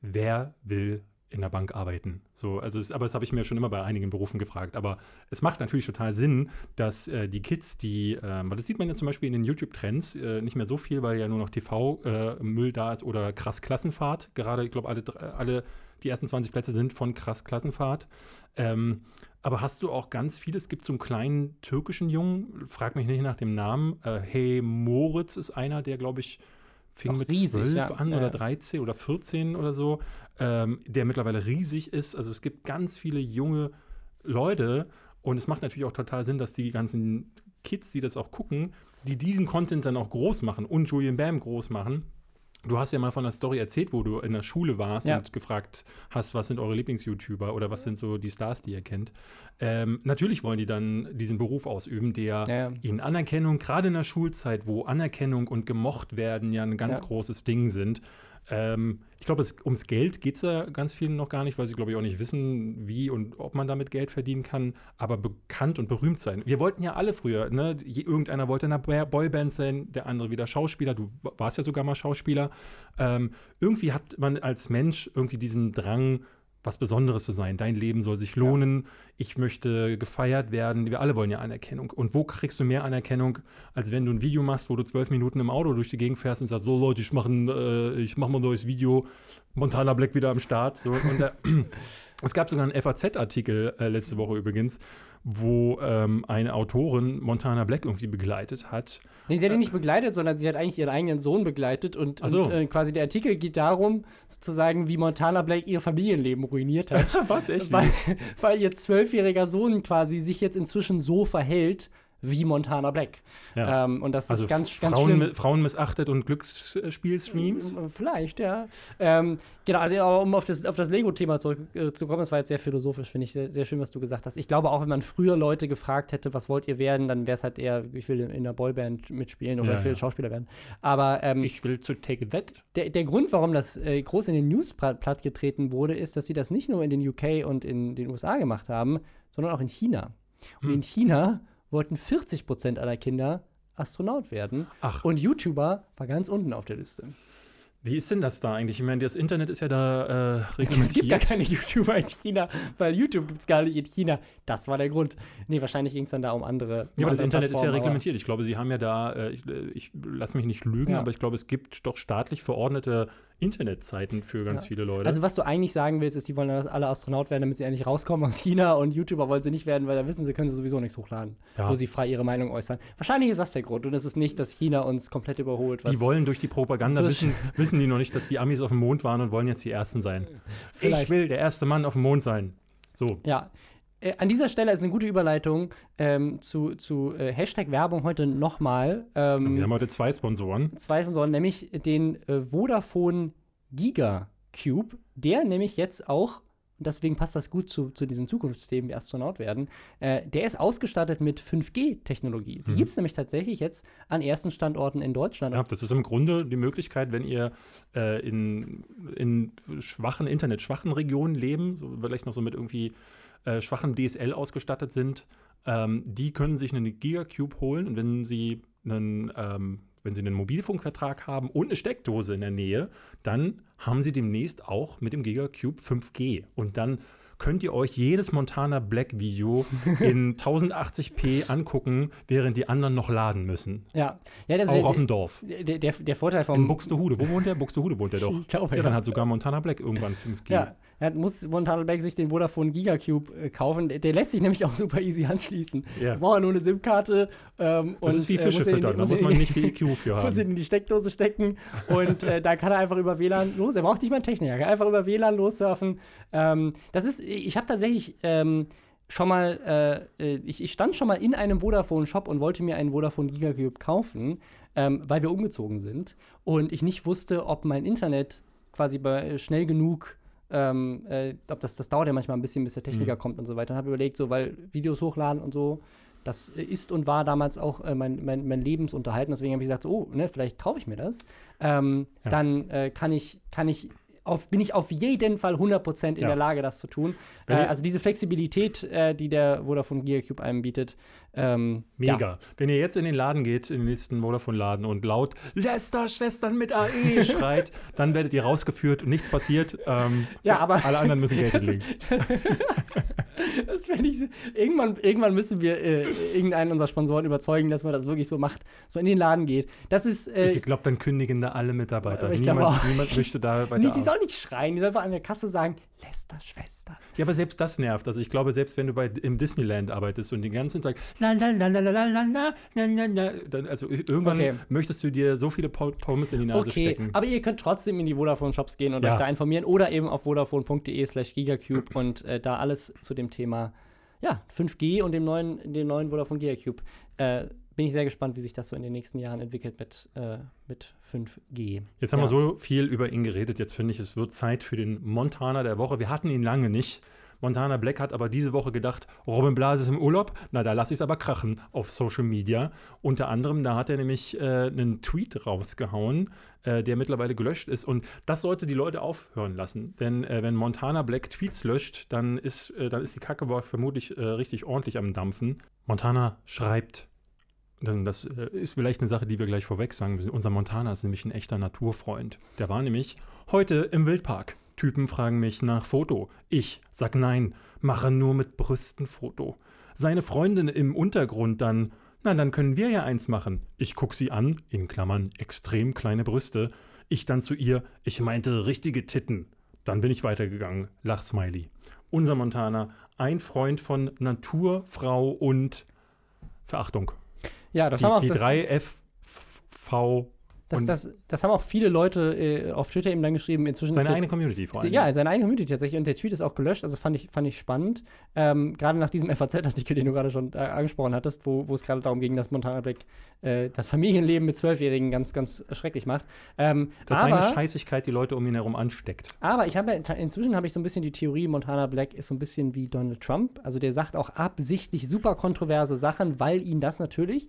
wer will in der Bank arbeiten. So, also es, aber das habe ich mir schon immer bei einigen Berufen gefragt. Aber es macht natürlich total Sinn, dass äh, die Kids, die, äh, weil das sieht man ja zum Beispiel in den YouTube-Trends äh, nicht mehr so viel, weil ja nur noch TV-Müll äh, da ist oder krass Klassenfahrt. Gerade, ich glaube, alle, alle die ersten 20 Plätze sind von krass Klassenfahrt. Ähm, aber hast du auch ganz viele? Es gibt so einen kleinen türkischen Jungen, frag mich nicht nach dem Namen. Äh, hey Moritz ist einer, der, glaube ich, fing Ach, mit riesig, 12 ja. an oder 13 oder 14 oder so, ähm, der mittlerweile riesig ist. Also es gibt ganz viele junge Leute und es macht natürlich auch total Sinn, dass die ganzen Kids, die das auch gucken, die diesen Content dann auch groß machen und Julian Bam groß machen Du hast ja mal von einer Story erzählt, wo du in der Schule warst Ja. und gefragt hast, was sind eure Lieblings-YouTuber oder was sind so die Stars, die ihr kennt. Ähm, natürlich wollen die dann diesen Beruf ausüben, der Ja. ihnen Anerkennung, gerade in der Schulzeit, wo Anerkennung und gemocht werden ja ein ganz großes Ding sind. Ähm, ich glaube, ums Geld geht es ja ganz vielen noch gar nicht, weil sie, glaube ich, auch nicht wissen, wie und ob man damit Geld verdienen kann, aber bekannt und berühmt sein. Wir wollten ja alle früher, ne? Irgendeiner wollte in einer Boy- Boyband sein, der andere wieder Schauspieler. Du warst ja sogar mal Schauspieler. Ähm, irgendwie hat man als Mensch irgendwie diesen Drang, was Besonderes zu sein. Dein Leben soll sich lohnen. Ich möchte gefeiert werden. Wir alle wollen ja Anerkennung. Und wo kriegst du mehr Anerkennung, als wenn du ein Video machst, wo du zwölf Minuten im Auto durch die Gegend fährst und sagst, so Leute, ich mache äh, ich mach mal ein neues Video. Montana Black wieder am Start. So. Und da, es gab sogar einen FAZ-Artikel äh, letzte Woche übrigens, wo ähm, eine Autorin Montana Black irgendwie begleitet hat. Nee, sie hat ihn nicht begleitet, sondern sie hat eigentlich ihren eigenen Sohn begleitet. Und, so. und äh, quasi der Artikel geht darum, sozusagen, wie Montana Black ihr Familienleben ruiniert hat. Was, echt? weil, weil ihr zwölfjähriger Sohn quasi sich jetzt inzwischen so verhält wie Montana Black. Ja. Ähm, und das Also ist ganz, ganz Frauen, schlimm. Frauen missachtet und Glücksspielstreams. Äh, Vielleicht, ja. Ähm, genau, also um auf das, auf das Lego-Thema zurückzukommen, das war jetzt sehr philosophisch, finde ich sehr, sehr schön, was du gesagt hast. Ich glaube auch, wenn man früher Leute gefragt hätte, was wollt ihr werden, dann wäre es halt eher, ich will in einer Boyband mitspielen oder Ja, ich will ja. Schauspieler werden. Aber ähm, Ich will zu Take That. der, der Grund, warum das äh, groß in den News pla- plattgetreten wurde, ist, dass sie das nicht nur in den UK und in den USA gemacht haben, sondern auch in China. Und Hm. in China wollten 40 Prozent aller Kinder Astronaut werden. Ach. Und YouTuber war ganz unten auf der Liste. Wie ist denn das da eigentlich? Ich meine, das Internet ist ja da äh, Es reglementiert. gibt gar keine YouTuber in China, weil YouTube gibt es gar nicht in China. Das war der Grund. Nee, wahrscheinlich ging es dann da um andere. Ja, aber das Internet ist ja Plattformen, reglementiert. Ich glaube, sie haben ja da, äh, ich, äh, ich lass mich nicht lügen, Ja. aber ich glaube, es gibt doch staatlich verordnete Internetzeiten für ganz Ja. viele Leute. Also, was du eigentlich sagen willst, ist, die wollen dass alle Astronaut werden, damit sie endlich rauskommen aus China und YouTuber wollen sie nicht werden, weil da wissen sie, können sie sowieso nichts hochladen, Ja. wo sie frei ihre Meinung äußern. Wahrscheinlich ist das der Grund und es ist nicht, dass China uns komplett überholt. Die wollen durch die Propaganda wissen, wissen die noch nicht, dass die Amis auf dem Mond waren und wollen jetzt die Ersten sein. Vielleicht. Ich will der erste Mann auf dem Mond sein. So. Ja. Äh, an dieser Stelle ist eine gute Überleitung ähm, zu, zu äh, Hashtag Werbung heute nochmal. Ähm, Wir haben heute zwei Sponsoren. zwei Sponsoren, nämlich den äh, Vodafone Giga Cube, der nämlich jetzt auch, und deswegen passt das gut zu, zu diesen Zukunftsthemen wie Astronaut werden, äh, der ist ausgestattet mit 5G-Technologie. Die Mhm. gibt es nämlich tatsächlich jetzt an ersten Standorten in Deutschland. Ja, das ist im Grunde die Möglichkeit, wenn ihr äh, in, in schwachen, internetschwachen Regionen leben, so vielleicht noch so mit irgendwie äh, schwachem DSL ausgestattet sind, ähm, die können sich einen Gigacube holen und wenn sie einen, ähm, wenn sie einen Mobilfunkvertrag haben und eine Steckdose in der Nähe, dann haben sie demnächst auch mit dem Gigacube 5G und dann könnt ihr euch jedes Montana Black Video in 1080p angucken, während die anderen noch laden müssen. Ja, ja das Auch auf der, dem Dorf. der, der, der Vorteil In vom. Buxtehude. Wo wohnt der? Buxtehude wohnt der doch. Ich glaube, ja, dann ja. hat sogar Montana Black irgendwann 5G. Ja, er muss Montana Black sich den Vodafone Gigacube äh, kaufen. Der, der lässt sich nämlich auch super easy anschließen. Ja. Da braucht er nur eine SIM-Karte. Ähm, Das und, ist wie äh, Fische die- füttern. Da muss man nicht viel IQ für muss ihn haben. in die Steckdose stecken und äh, da kann er einfach über WLAN los. Er braucht nicht mal einen Techniker, er kann einfach über WLAN lossurfen. Ähm, das ist, ich habe tatsächlich ähm, schon mal, äh, äh, ich, ich stand schon mal in einem Vodafone-Shop und wollte mir einen Vodafone Gigacube kaufen, ähm, weil wir umgezogen sind und ich nicht wusste, ob mein Internet quasi bei, äh, schnell genug ähm, äh, ob das, das dauert ja manchmal ein bisschen, bis der Techniker Mhm. kommt und so weiter. Und habe überlegt, so, weil Videos hochladen und so, das ist und war damals auch äh, mein, mein, mein Lebensunterhalt. Und deswegen habe ich gesagt, so, oh, ne, vielleicht kaufe ich mir das. Ähm, Ja. Dann äh, kann ich, kann ich auf, bin ich auf jeden Fall 100% in Ja. der Lage, das zu tun. Äh, also diese Flexibilität, äh, die der Vodafone Gearcube einem bietet. Ähm, Mega. Ja. Wenn ihr jetzt in den Laden geht, in den nächsten Vodafone-Laden und laut Lester-Schwestern mit AE schreit, dann werdet ihr rausgeführt und nichts passiert. Ähm, Ja, aber- alle anderen müssen Geld hinlegen. Das fände ich. Irgendwann, irgendwann müssen wir äh, irgendeinen unserer Sponsoren überzeugen, dass man das wirklich so macht, dass man in den Laden geht. Das ist. Äh, Ich glaube, dann kündigen da alle Mitarbeiter. Niemand, niemand möchte da weiter. nee, die sollen nicht schreien, die sollen einfach an der Kasse sagen: Lester, Schwester. Ja, aber selbst das nervt. Also ich glaube, selbst wenn du bei, im Disneyland arbeitest und den ganzen Tag la la la la la la la la la dann also irgendwann Okay. möchtest du dir so viele Po- Pommes in die Nase Okay, stecken. aber ihr könnt trotzdem in die Vodafone-Shops gehen und Ja. euch da informieren oder eben auf vodafone.de slash gigacube und äh, da alles zu dem Thema ja, 5G und dem neuen, dem neuen Vodafone Gigacube äh, bin ich sehr gespannt, wie sich das so in den nächsten Jahren entwickelt mit, äh, mit 5G. Jetzt haben Ja. wir so viel über ihn geredet. Jetzt finde ich, es wird Zeit für den Montana der Woche. Wir hatten ihn lange nicht. Montana Black hat aber diese Woche gedacht, Robin Blase ist im Urlaub. Na, da lasse ich es aber krachen auf Social Media. Unter anderem, da hat er nämlich äh, einen Tweet rausgehauen, äh, der mittlerweile gelöscht ist. Und das sollte die Leute aufhören lassen. Denn äh, wenn Montana Black Tweets löscht, dann ist, äh, dann ist die Kacke vermutlich äh, richtig ordentlich am Dampfen. Montana schreibt das äh, ist vielleicht eine Sache, die wir gleich vorweg sagen müssen. Unser Montana ist nämlich ein echter Naturfreund. Der war nämlich heute im Wildpark. Typen fragen mich nach Foto. Ich sag nein, mache nur mit Brüsten Foto. Seine Freundin im Untergrund dann, na dann können wir ja eins machen. Ich guck sie an, in Klammern extrem kleine Brüste. Ich dann zu ihr, ich meinte richtige Titten. Dann bin ich weitergegangen. Lachsmiley. Unser Montana, ein Freund von Natur, Frau und Verachtung. Ja, das Die, haben auch die das, drei F, F, V das, und das, das haben auch viele Leute äh, auf Twitter eben dann geschrieben. Inzwischen seine eigene Community vor allem. Ja, seine eigene Community tatsächlich. Und der Tweet ist auch gelöscht, also fand ich, fand ich spannend. Ähm, gerade nach diesem FAZ-Artikel, den du gerade schon äh, angesprochen hattest, wo, wo es gerade darum ging, dass Montana Black äh, das Familienleben mit Zwölfjährigen ganz, ganz schrecklich macht. Ähm, Dass aber, seine Scheißigkeit die Leute um ihn herum ansteckt. aber ich habe inzwischen habe ich so ein bisschen die Theorie, Montana Black ist so ein bisschen wie Donald Trump. Also der sagt auch absichtlich super kontroverse Sachen, weil ihn das natürlich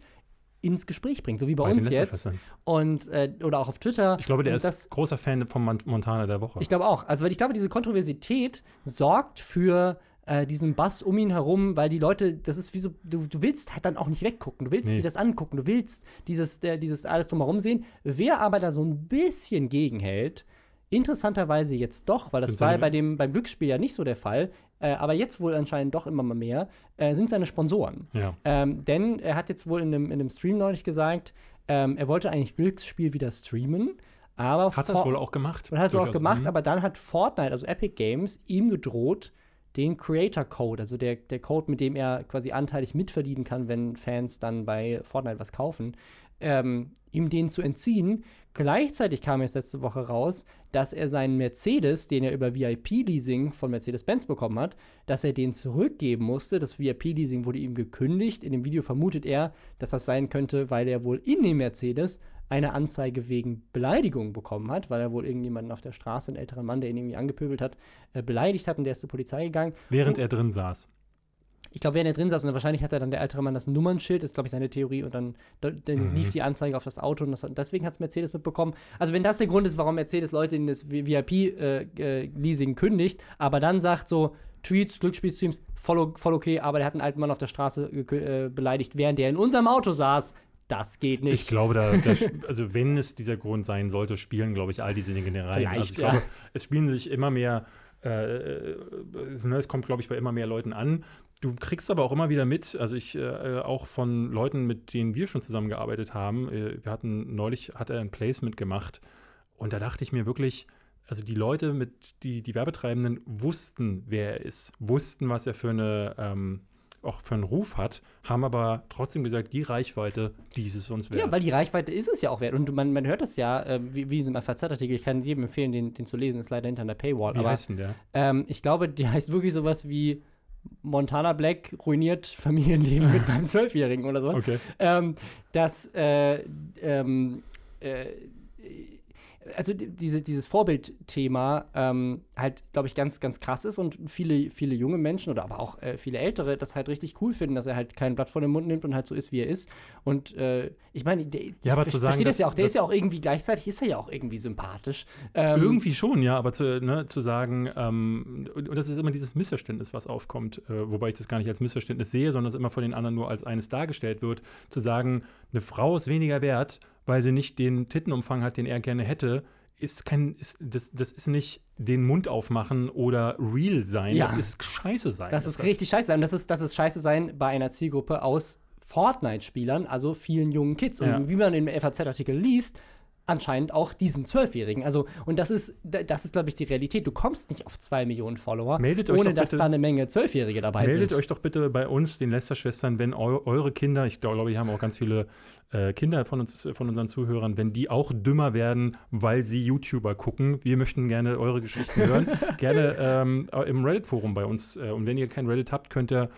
ins Gespräch bringt, so wie bei, Bei uns jetzt. Und äh, oder auch auf Twitter. Ich glaube, der Und ist das, großer Fan von Mon- Montana der Woche. Ich glaube auch. Also, weil ich glaube, diese Kontroversität sorgt für äh, diesen Bass um ihn herum, weil die Leute, das ist wie so, du, du willst halt dann auch nicht weggucken, du willst Nee. dir das angucken, du willst dieses, äh, dieses alles drumherum sehen. Wer aber da so ein bisschen gegenhält, interessanterweise jetzt doch, weil das Sind war bei dem beim Glücksspiel ja nicht so der Fall, äh, aber jetzt wohl anscheinend doch immer mal mehr, äh, sind seine Sponsoren. ja. Ähm, denn er hat jetzt wohl in einem, in einem Stream neulich gesagt, ähm, er wollte eigentlich Glücksspiel wieder streamen, aber Hat das vor- wohl auch gemacht. hat es auch Durchaus. gemacht, Mhm. aber dann hat Fortnite, also Epic Games, ihm gedroht, den Creator Code, also der, der Code, mit dem er quasi anteilig mitverdienen kann, wenn Fans dann bei Fortnite was kaufen, ähm, ihm den zu entziehen. Gleichzeitig kam jetzt letzte Woche raus, dass er seinen Mercedes, den er über VIP-Leasing von Mercedes-Benz bekommen hat, dass er den zurückgeben musste. Das VIP-Leasing wurde ihm gekündigt. In dem Video vermutet er, dass das sein könnte, weil er wohl in dem Mercedes eine Anzeige wegen Beleidigung bekommen hat, weil er wohl irgendjemanden auf der Straße, einen älteren Mann, der ihn irgendwie angepöbelt hat, äh, beleidigt hat und der ist zur Polizei gegangen. Während er drin saß. Ich glaube, während er drin saß und wahrscheinlich hat er dann der ältere Mann das Nummernschild, ist glaube ich seine Theorie und dann, dann Mhm. lief die Anzeige auf das Auto und das, deswegen hat es Mercedes mitbekommen. Also wenn das der Grund ist, warum Mercedes Leute in das VIP-Leasing kündigt, aber dann sagt so, Tweets, Glücksspielstreams, voll, voll okay, aber der hat einen alten Mann auf der Straße äh, beleidigt, während der in unserem Auto saß. Das geht nicht. Ich glaube, da, da, also wenn es dieser Grund sein sollte, spielen, glaube ich, all diese Dinge rein. Also ich ja. glaube, es spielen sich immer mehr, äh, es, ne, es kommt, glaube ich, bei immer mehr Leuten an. Du kriegst aber auch immer wieder mit, also ich äh, auch von Leuten, mit denen wir schon zusammengearbeitet haben. Äh, wir hatten neulich hat er ein Placement gemacht und da dachte ich mir wirklich, also die Leute mit die die Werbetreibenden wussten, wer er ist, wussten, was er für eine ähm, auch für einen Ruf hat, haben aber trotzdem gesagt, die Reichweite, die ist es uns wert. Ja, weil die Reichweite ist es ja auch wert. Und man, man hört das ja, äh, wie, wie in diesem FAZ-Artikel, ich kann jedem empfehlen, den, den zu lesen, ist leider hinter einer Paywall. Wie aber heißt denn der? ähm, ich glaube, die heißt wirklich sowas wie Montana Black ruiniert Familienleben mit einem Zwölfjährigen oder so. Okay. Ähm, dass, äh, ähm, äh, also die- diese, dieses Vorbildthema ähm, halt, glaube ich, ganz, ganz krass ist und viele, viele junge Menschen oder aber auch äh, viele Ältere das halt richtig cool finden, dass er halt kein Blatt vor den Mund nimmt und halt so ist, wie er ist. Und äh, ich meine, der- Ja, aber ich zu sagen, das dass- ja auch, der ist ja auch irgendwie, gleichzeitig ist er ja auch irgendwie sympathisch. Ähm, Irgendwie schon, ja, aber zu, ne, zu sagen, ähm, und und das ist immer dieses Missverständnis, was aufkommt, äh, wobei ich das gar nicht als Missverständnis sehe, sondern es immer von den anderen nur als eines dargestellt wird, zu sagen, eine Frau ist weniger wert, weil sie nicht den Tittenumfang hat, den er gerne hätte, ist kein, ist, das, das ist nicht den Mund aufmachen oder real sein, Ja. das ist scheiße sein. Das ist richtig scheiße sein. Und das ist, das ist scheiße sein bei einer Zielgruppe aus Fortnite-Spielern, also vielen jungen Kids. Und Ja. wie man im FAZ-Artikel liest, anscheinend auch diesem Zwölfjährigen. Also, und das ist, das ist, glaube ich, die Realität. Du kommst nicht auf zwei Millionen Follower, Meldet ohne dass bitte- da eine Menge Zwölfjährige dabei Meldet sind. euch doch bitte bei uns, den Lester-Schwestern, wenn eu eure Kinder, ich glaube, wir haben auch ganz viele äh, Kinder von uns, von unseren Zuhörern, wenn die auch dümmer werden, weil sie YouTuber gucken. Wir möchten gerne eure Geschichten hören. gerne ähm, im Reddit-Forum bei uns. Äh, und wenn ihr kein Reddit habt, könnt ihr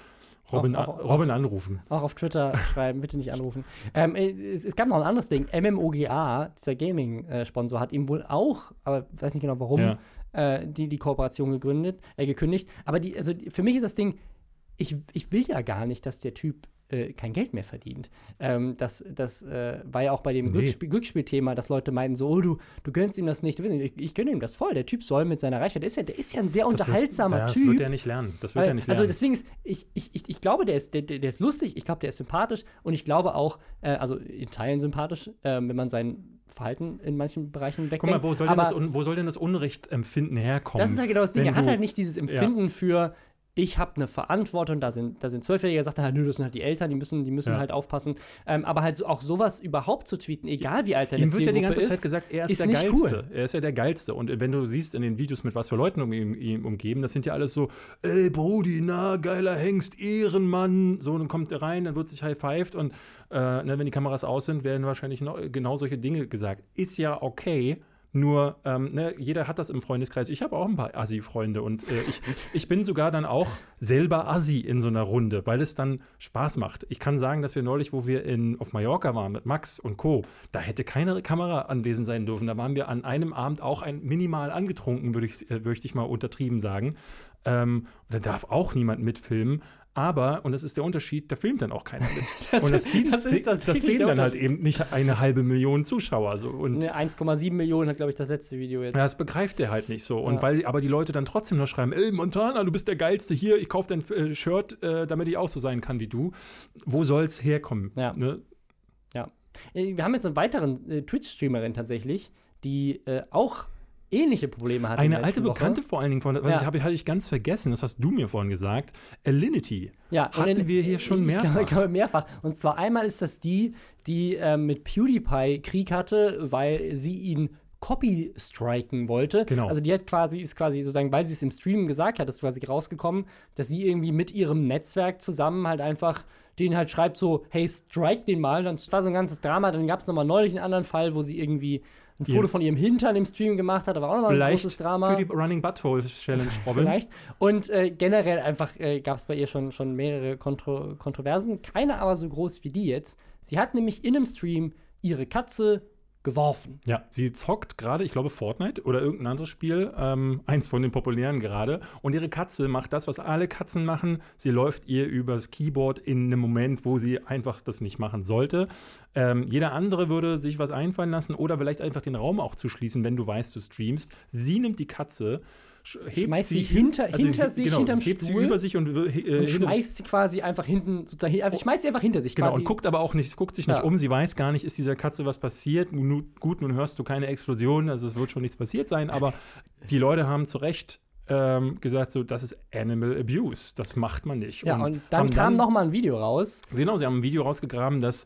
Robin, auch, auch, Robin anrufen. Auch auf Twitter schreiben, bitte nicht anrufen. Ähm, äh, es, es, gab noch ein anderes Ding. MMOGA, dieser Gaming-Sponsor, hat ihm wohl auch, aber weiß nicht genau warum, ja. äh, die, die Kooperation gegründet, äh, gekündigt. Aber die, also für mich ist das Ding, ich, ich will ja gar nicht, dass der Typ äh, kein Geld mehr verdient. Ähm, das das äh, war ja auch bei dem nee. Glücksspiel, Glücksspielthema, dass Leute meinten so, oh, du, du gönnst ihm das nicht. Ich, ich gönne ihm das voll. Der Typ soll mit seiner Reichweite, der ist ja, der ist ja ein sehr das unterhaltsamer wird, Typ. Das wird er nicht lernen. Das wird Weil, er nicht also lernen. Also deswegen ist, ich, ich, ich, ich glaube, der ist, der, der ist lustig, ich glaube, der ist sympathisch und ich glaube auch, äh, also in Teilen sympathisch, ähm, wenn man sein Verhalten in manchen Bereichen wegdenkt. Guck mal, wo soll, denn das, wo soll denn das Unrechtempfinden herkommen? Das ist ja genau das Ding. Er hat halt nicht dieses Empfinden ja. für, ich habe eine Verantwortung, da sind, da sind Zwölfjährige, sagt er halt, nö, das sind halt die Eltern, die müssen, die müssen ja. halt aufpassen. Ähm, aber halt so, auch sowas überhaupt zu tweeten, egal wie alt der Ihm wird ja die ganze ist, Zeit gesagt, er ist, ist der Geilste. Cool. Er ist ja der Geilste. Und wenn du siehst in den Videos, mit was für Leuten um ihn, ihn umgeben, das sind ja alles so, ey, Brudi, na, geiler Hengst, Ehrenmann. So, dann kommt er rein, dann wird sich high-fived und äh, ne, wenn die Kameras aus sind, werden wahrscheinlich noch, genau solche Dinge gesagt. Ist ja okay, nur, ähm, ne, jeder hat das im Freundeskreis. Ich habe auch ein paar Assi-Freunde und äh, ich, ich bin sogar dann auch selber Assi in so einer Runde, weil es dann Spaß macht. Ich kann sagen, dass wir neulich, wo wir in, auf Mallorca waren mit Max und Co., da hätte keine Kamera anwesend sein dürfen. Da waren wir an einem Abend auch ein minimal angetrunken, würde ich, äh, würd ich mal untertrieben sagen. Ähm, da darf auch niemand mitfilmen. Aber, und das ist der Unterschied, da filmt dann auch keiner mit. das und das, ist, das, ist das, sehen dann halt eben nicht eine halbe Million Zuschauer. So. Und ne, 1,7 Millionen hat, glaube ich, das letzte Video jetzt. Ja, das begreift er halt nicht so. Und ja. weil aber die Leute dann trotzdem noch schreiben, ey, Montana, du bist der Geilste hier, ich kaufe dein äh, Shirt, äh, damit ich auch so sein kann wie du. Wo soll's herkommen? Ja. Ne? Ja. Äh, wir haben jetzt einen weiteren äh, Twitch-Streamerin tatsächlich, die äh, auch ähnliche Probleme hatte. Eine alte Bekannte vor allen Dingen, von, was ja. ich habe hatte ich ganz vergessen, das hast du mir vorhin gesagt, Alinity. Ja, hatten in, wir hier schon mehrfach. Ich glaube, ich glaube, mehrfach. Und zwar einmal ist das die, die äh, mit PewDiePie Krieg hatte, weil sie ihn Copy striken wollte. Genau. Also die hat quasi, ist quasi sozusagen, weil sie es im Stream gesagt hat, ist quasi rausgekommen, dass sie irgendwie mit ihrem Netzwerk zusammen halt einfach den halt schreibt so, hey, strike den mal. Dann war so ein ganzes Drama. Dann gab es nochmal neulich einen anderen Fall, wo sie irgendwie ein Foto von ihrem Hintern im Stream gemacht hat, aber auch nochmal ein großes Drama. Für die Running Butthole Challenge, Robin. Vielleicht. Und äh, generell einfach äh, gab es bei ihr schon, schon mehrere Kontro Kontroversen. Keine aber so groß wie die jetzt. Sie hat nämlich in einem Stream ihre Katze geworfen. Ja, sie zockt gerade, ich glaube, Fortnite oder irgendein anderes Spiel, ähm, eins von den populären gerade. Und ihre Katze macht das, was alle Katzen machen. Sie läuft ihr übers Keyboard in einem Moment, wo sie einfach das nicht machen sollte. Ähm, jeder andere würde sich was einfallen lassen oder vielleicht einfach den Raum auch zu schließen, wenn du weißt, du streamst. Sie nimmt die Katze schmeißt sie hinter, also hinter sich, genau, hinterm hebt Stuhl. sie über sich und, äh, und schmeißt sie quasi einfach hinten, sozusagen, also schmeißt sie einfach hinter sich genau, quasi. und guckt aber auch nicht, guckt sich nicht ja. um, sie weiß gar nicht, ist dieser Katze was passiert. Nun, gut, nun hörst du keine Explosion, also es wird schon nichts passiert sein, aber die Leute haben zu Recht ähm, gesagt, so, das ist Animal Abuse, das macht man nicht. Ja, und, und dann kam dann, noch mal ein Video raus. Genau, sie haben ein Video rausgegraben, das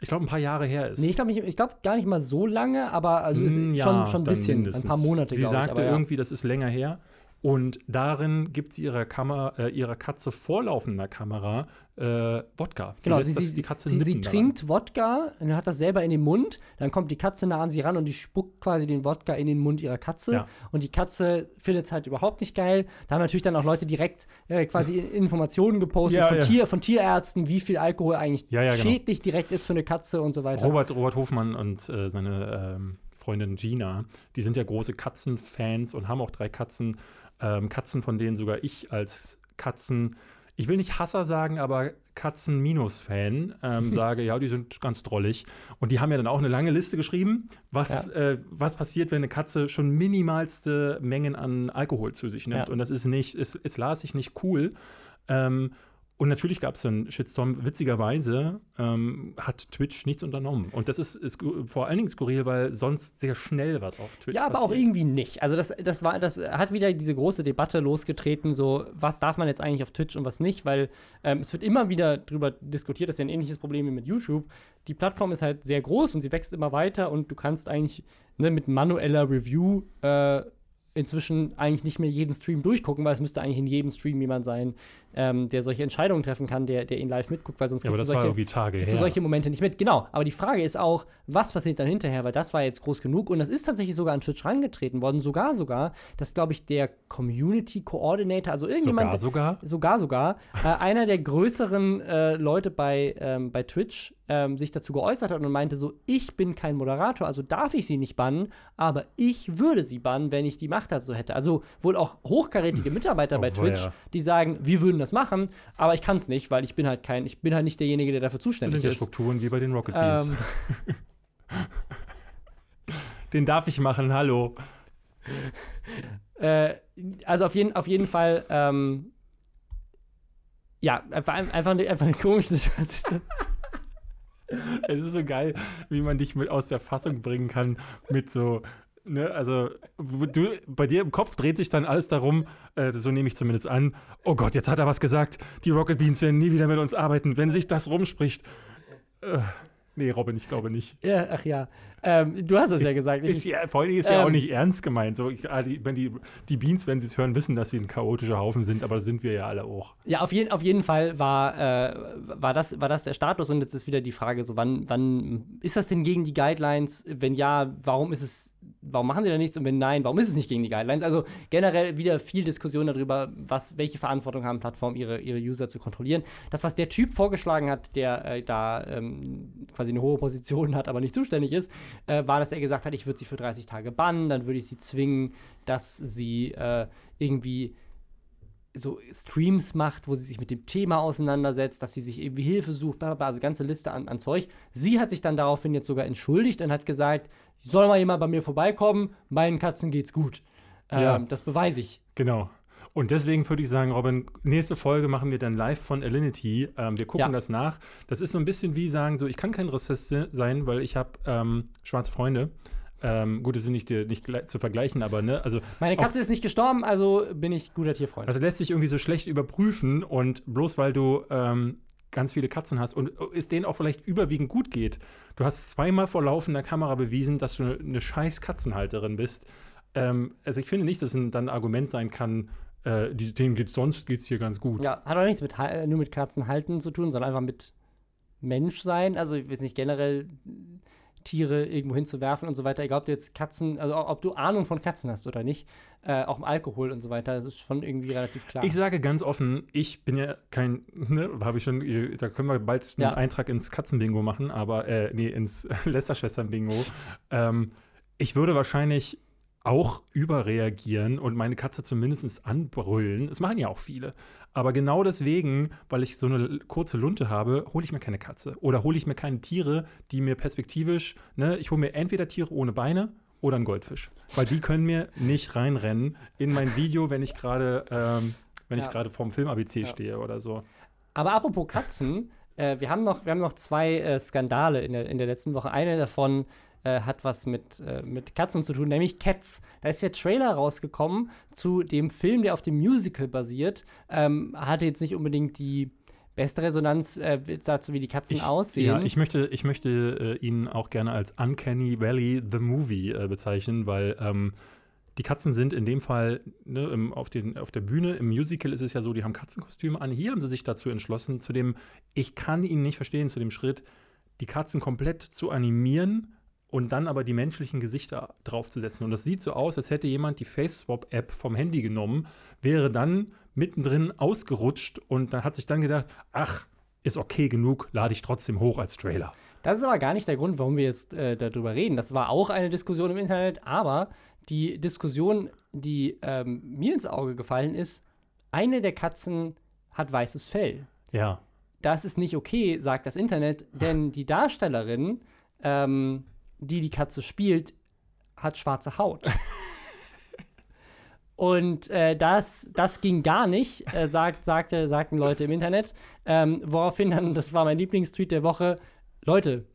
ich glaube, ein paar Jahre her ist. Nee, ich glaube glaub gar nicht mal so lange, aber also mm, ja, schon, schon ein bisschen, ein paar Monate, Sie sagte ich, aber, ja. irgendwie, das ist länger her. Und darin gibt sie ihrer, Kamera, äh, ihrer Katze vorlaufender Kamera äh, Wodka. Sie genau, lässt, sie, die Katze sie, sie trinkt Wodka und hat das selber in den Mund. Dann kommt die Katze nah an sie ran und die spuckt quasi den Wodka in den Mund ihrer Katze. Ja. Und die Katze findet es halt überhaupt nicht geil. Da haben natürlich dann auch Leute direkt äh, quasi Informationen gepostet ja, von, ja. Tier, von Tierärzten, wie viel Alkohol eigentlich genau. schädlich direkt ist für eine Katze und so weiter. Robert, Robert Hofmann und äh, seine ähm, Freundin Gina, die sind ja große Katzenfans und haben auch drei Katzen ähm, Katzen, von denen sogar ich als Katzen, ich will nicht Hasser sagen, aber Katzen-Minus-Fan ähm, sage, ja, die sind ganz drollig. Und die haben ja dann auch eine lange Liste geschrieben, was, ja. äh, was passiert, wenn eine Katze schon minimalste Mengen an Alkohol zu sich nimmt. Ja. Und das ist nicht, ist, ist las ich nicht cool. Ähm, und natürlich gab es einen Shitstorm. Witzigerweise ähm, hat Twitch nichts unternommen. Und das ist, ist, vor allen Dingen skurril, weil sonst sehr schnell was auf Twitch Ja, aber passiert. auch irgendwie nicht. Also das, das, war, das hat wieder diese große Debatte losgetreten, so was darf man jetzt eigentlich auf Twitch und was nicht, weil ähm, es wird immer wieder darüber diskutiert, das ist ja ein ähnliches Problem wie mit YouTube. Die Plattform ist halt sehr groß und sie wächst immer weiter und du kannst eigentlich ne, mit manueller Review äh, inzwischen eigentlich nicht mehr jeden Stream durchgucken, weil es müsste eigentlich in jedem Stream jemand sein, ähm, der solche Entscheidungen treffen kann, der, der ihn live mitguckt, weil sonst Ja, kriegst du solche, kriegst du solche Momente nicht mit. Genau, aber die Frage ist auch, was passiert dann hinterher, weil das war jetzt groß genug und das ist tatsächlich sogar an Twitch rangetreten worden, sogar sogar, dass, glaube ich, der Community Coordinator, also irgendjemand, Sogar, sogar? sogar, sogar, äh, einer der größeren äh, Leute bei, ähm, bei Twitch ähm, sich dazu geäußert hat und meinte so, ich bin kein Moderator, also darf ich sie nicht bannen, aber ich würde sie bannen, wenn ich die Macht dazu hätte. Also wohl auch hochkarätige Mitarbeiter Oh, bei Twitch, die sagen, wir würden das machen, aber ich kann es nicht, weil ich bin halt kein, ich bin halt nicht derjenige, der dafür Das zuständig sind ja ist. Strukturen wie bei den Rocket Beans. Ähm, Den darf ich machen, hallo. Äh, also auf jeden, auf jeden Fall, ähm, ja, einfach, einfach, eine, einfach eine komische Situation. Es ist so geil, wie man dich mit aus der Fassung bringen kann mit so, ne, also du, bei dir im Kopf dreht sich dann alles darum, äh, so nehme ich zumindest an, oh Gott, jetzt hat er was gesagt, die Rocket Beans werden nie wieder mit uns arbeiten, wenn sich das rumspricht. Äh, nee, Robin, ich glaube nicht. Ja, ach ja. Ähm, du hast es ja gesagt. Ich, Ist ja, vor Dingen ist ja auch Ähm, nicht ernst gemeint. So, ich, ah, die, wenn die, die Beans, wenn sie es hören, wissen, dass sie ein chaotischer Haufen sind, aber sind wir ja alle auch. ja, auf, jeden, auf jeden Fall war, äh, war, das, war das der Status und jetzt ist wieder die Frage, so wann, wann ist das denn gegen die Guidelines? Wenn ja, warum ist es, warum machen sie da nichts? Und wenn nein, warum ist es nicht gegen die Guidelines? Also generell wieder viel Diskussion darüber, was, welche Verantwortung haben Plattformen, ihre, ihre User zu kontrollieren. Das, was der Typ vorgeschlagen hat, der äh, da ähm, quasi eine hohe Position hat, aber nicht zuständig ist, äh, war, dass er gesagt hat, ich würde sie für 30 Tage bannen, dann würde ich sie zwingen, dass sie äh, irgendwie so Streams macht, wo sie sich mit dem Thema auseinandersetzt, dass sie sich irgendwie Hilfe sucht, bla, bla, bla, also ganze Liste an, an Zeug. Sie hat sich dann daraufhin jetzt sogar entschuldigt und hat gesagt, soll mal jemand bei mir vorbeikommen, meinen Katzen geht's gut. Ähm, Ja. Das beweise ich. Genau. Und deswegen würde ich sagen, Robin, nächste Folge machen wir dann live von Alinity. Ähm, wir gucken Ja. das nach. Das ist so ein bisschen wie sagen, so ich kann kein Rassist sein, weil ich habe ähm, schwarze Freunde. Ähm, gut, das sind nicht, nicht zu vergleichen, aber ne, also Meine Katze ist nicht gestorben, also bin ich guter Tierfreund. Also lässt sich irgendwie so schlecht überprüfen und bloß weil du ähm, ganz viele Katzen hast und es denen auch vielleicht überwiegend gut geht. Du hast zweimal vor laufender Kamera bewiesen, dass du eine, eine scheiß Katzenhalterin bist. Ähm, also ich finde nicht, dass ein, dann ein Argument sein kann, äh, die, denen geht's sonst geht's hier ganz gut. ja, hat auch nichts mit, Hal- nur mit Katzen halten zu tun, sondern einfach mit Menschsein. Also ich weiß nicht, generell Tiere irgendwo hinzuwerfen und so weiter. Egal, ob du jetzt Katzen, also ob du Ahnung von Katzen hast oder nicht, äh, auch im Alkohol und so weiter, das ist schon irgendwie relativ klar. Ich sage ganz offen, ich bin ja kein, ne, habe ich schon, da können wir bald einen Ja. Eintrag ins Katzenbingo machen, aber, äh, nee, ins Lästerschwestern-Bingo. ähm, ich würde wahrscheinlich auch überreagieren und meine Katze zumindest anbrüllen. Das machen ja auch viele. Aber genau deswegen, weil ich so eine kurze Lunte habe, hole ich mir keine Katze. Oder hole ich mir keine Tiere, die mir perspektivisch, ne, ich hole mir entweder Tiere ohne Beine oder einen Goldfisch. Weil die können mir nicht reinrennen in mein Video, wenn ich gerade, ähm, wenn ich Ja. gerade vorm Film ABC Ja. stehe oder so. Aber apropos Katzen, äh, wir, haben noch, wir haben noch zwei äh, Skandale in der, in der letzten Woche. Eine davon äh, hat was mit, äh, mit Katzen zu tun, nämlich Cats. Da ist der Trailer rausgekommen zu dem Film, der auf dem Musical basiert. Ähm, hatte jetzt nicht unbedingt die beste Resonanz äh, dazu, wie die Katzen Ich, aussehen. ja, ich möchte, ich möchte äh, ihn auch gerne als Uncanny Valley the Movie äh, bezeichnen, weil ähm, die Katzen sind in dem Fall ne, im, auf, den, auf der Bühne, im Musical ist es ja so, die haben Katzenkostüme an. Hier haben sie sich dazu entschlossen, zu dem, ich kann ihn nicht verstehen, zu dem Schritt, die Katzen komplett zu animieren und dann aber die menschlichen Gesichter draufzusetzen. Und das sieht so aus, als hätte jemand die Face-Swap-App vom Handy genommen, wäre dann mittendrin ausgerutscht und dann hat sich dann gedacht, ach, ist okay genug, lade ich trotzdem hoch als Trailer. Das ist aber gar nicht der Grund, warum wir jetzt äh, darüber reden. Das war auch eine Diskussion im Internet, aber die Diskussion, die ähm, mir ins Auge gefallen ist, eine der Katzen hat weißes Fell. Ja. Das ist nicht okay, sagt das Internet, denn die Darstellerin, ähm, die die Katze spielt, hat schwarze Haut. Und äh, das, das ging gar nicht, äh, sagt, sagte, sagten Leute im Internet. Ähm, woraufhin dann, das war mein Lieblingstweet der Woche, Leute,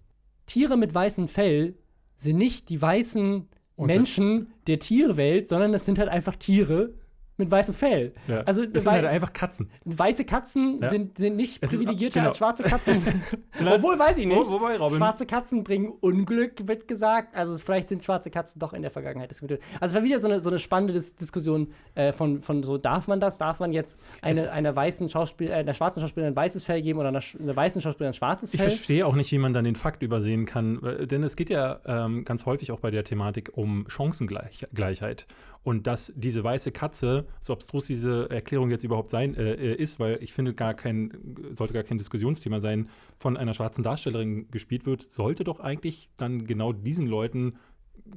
Tiere mit weißem Fell sind nicht die weißen Menschen der Tierwelt, sondern das sind halt einfach Tiere mit weißem Fell. Ja. Also es sind halt einfach Katzen. weiße Katzen Ja. sind, sind nicht Es ist- privilegierter genau. als schwarze Katzen. Obwohl, weiß ich nicht. wo- wobei, Robin- Schwarze Katzen bringen Unglück, wird gesagt. Also vielleicht sind schwarze Katzen doch in der Vergangenheit diskutiert. Also es war wieder so eine, so eine spannende Dis Diskussion äh, von, von so, darf man das? Darf man jetzt eine, einer weißen Schauspiel, äh, einer schwarzen Schauspielerin ein weißes Fell geben oder einer, einer weißen Schauspielerin ein schwarzes Ich Fell? verstehe auch nicht, wie man dann den Fakt übersehen kann, denn es geht ja ähm, ganz häufig auch bei der Thematik um Chancengleichheit. Und dass diese weiße Katze, so abstrus diese Erklärung jetzt überhaupt sein äh, äh, ist, weil ich finde, gar kein, sollte gar kein Diskussionsthema sein, von einer schwarzen Darstellerin gespielt wird, sollte doch eigentlich dann genau diesen Leuten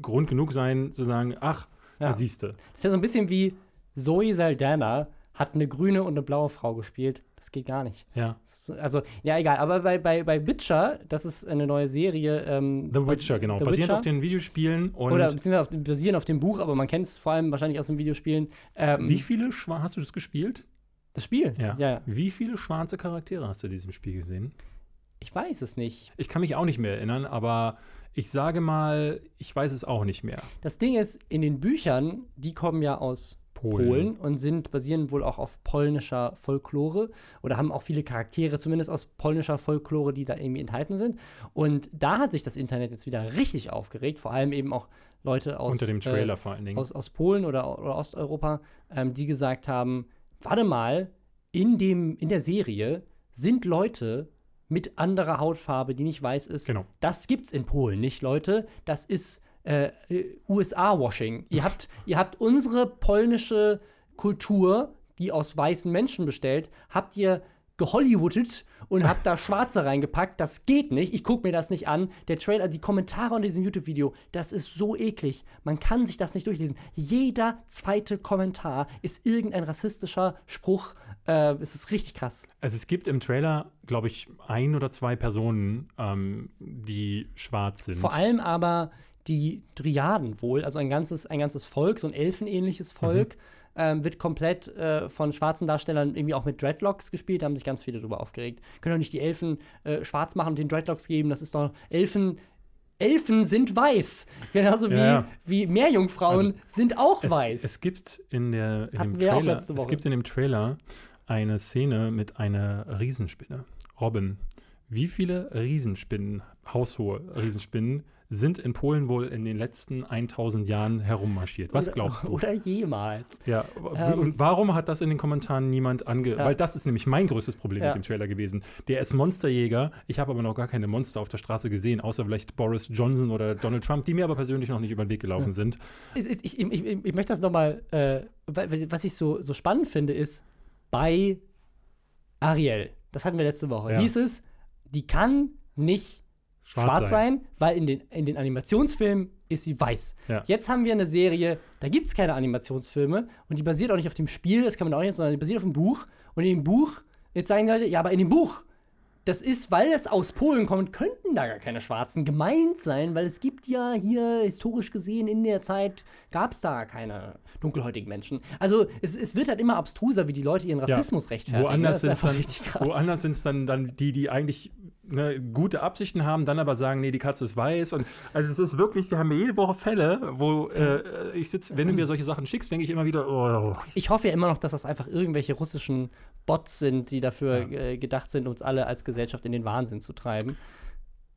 Grund genug sein, zu sagen, ach, Ja. siehste. Ist ja so ein bisschen wie Zoe Saldana hat eine grüne und eine blaue Frau gespielt. Das geht gar nicht. Ja. Also, ja, egal. Aber bei, bei, bei Witcher, das ist eine neue Serie. Ähm, The Witcher, genau. The Basierend Witcher. auf den Videospielen und Oder beziehungsweise auf, dem- basierend auf dem Buch, aber man kennt es vor allem wahrscheinlich aus den Videospielen. Ähm, wie viele Schwa hast du das gespielt? Das Spiel? Ja. ja. Wie viele schwarze Charaktere hast du in diesem Spiel gesehen? Ich weiß es nicht. Ich kann mich auch nicht mehr erinnern, aber ich sage mal, ich weiß es auch nicht mehr. Das Ding ist, in den Büchern, die kommen ja aus Polen, und sind basieren wohl auch auf polnischer Folklore oder haben auch viele Charaktere, zumindest aus polnischer Folklore, die da irgendwie enthalten sind. Und da hat sich das Internet jetzt wieder richtig aufgeregt, vor allem eben auch Leute aus, Unter dem Trailer äh, vor allen Dingen. aus, aus Polen oder, oder Osteuropa, ähm, die gesagt haben: Warte mal, in, dem, in der Serie sind Leute mit anderer Hautfarbe, die nicht weiß ist. Genau. Das gibt's in Polen nicht, Leute. Das ist äh, USA-Washing. Ihr habt, ihr habt unsere polnische Kultur, die aus weißen Menschen bestellt, habt ihr gehollywoodet und habt da Schwarze reingepackt. Das geht nicht. Ich gucke mir das nicht an. Der Trailer, die Kommentare unter diesem YouTube-Video, das ist so eklig. Man kann sich das nicht durchlesen. Jeder zweite Kommentar ist irgendein rassistischer Spruch. Äh, es ist richtig krass. Also es gibt im Trailer, glaube ich, ein oder zwei Personen, ähm, die schwarz sind. Vor allem aber die Dryaden wohl, also ein ganzes, ein ganzes Volk, so ein elfenähnliches Volk, ähm, wird komplett äh, von schwarzen Darstellern irgendwie auch mit Dreadlocks gespielt. Da haben sich ganz viele drüber aufgeregt. Können doch nicht die Elfen äh, schwarz machen und den Dreadlocks geben. Das ist doch Elfen. Elfen sind weiß. Genauso wie, Ja, wie Meerjungfrauen Also, sind auch es, weiß. es gibt in, der, in Hatten dem Trailer, es gibt in dem Trailer eine Szene mit einer Riesenspinne. Robin, wie viele Riesenspinnen, haushohe Riesenspinnen, sind in Polen wohl in den letzten 1000 Jahren herummarschiert? Was Oder- glaubst du? Oder jemals. Ja, Ähm, und warum hat das in den Kommentaren niemand ange... Ja. Weil das ist nämlich mein größtes Problem Ja. mit dem Trailer gewesen. Der ist Monsterjäger. Ich habe aber noch gar keine Monster auf der Straße gesehen, außer vielleicht Boris Johnson oder Donald Trump, die mir aber persönlich noch nicht über den Weg gelaufen sind. Ich, ich, ich, ich, möchte das nochmal, äh, wa- was ich so, so spannend finde, ist bei Ariel, das hatten wir letzte Woche, Ja. hieß es, die kann nicht schwarz, sein. weil in den, in den Animationsfilmen ist sie weiß. Ja. Jetzt haben wir eine Serie, da gibt es keine Animationsfilme und die basiert auch nicht auf dem Spiel, das kann man auch nicht, sondern die basiert auf dem Buch. Und in dem Buch, jetzt sagen die Leute, ja, aber in dem Buch, das ist, weil es aus Polen kommt, könnten da gar keine Schwarzen gemeint sein, weil es gibt ja hier historisch gesehen in der Zeit gab es da keine dunkelhäutigen Menschen. Also es, es wird halt immer abstruser, wie die Leute ihren Rassismus rechtfertigen. Woanders sind es dann, richtig krass. woanders sind's dann, dann die, die eigentlich ne, gute Absichten haben, dann aber sagen, nee, die Katze ist weiß. Und also es ist wirklich, wir haben jede Woche Fälle, wo äh, ich sitze, wenn du mir solche Sachen schickst, denke ich immer wieder, oh, Ich hoffe ja immer noch, dass das einfach irgendwelche russischen Bots sind, die dafür äh, gedacht sind, uns alle als Gesellschaft in den Wahnsinn zu treiben.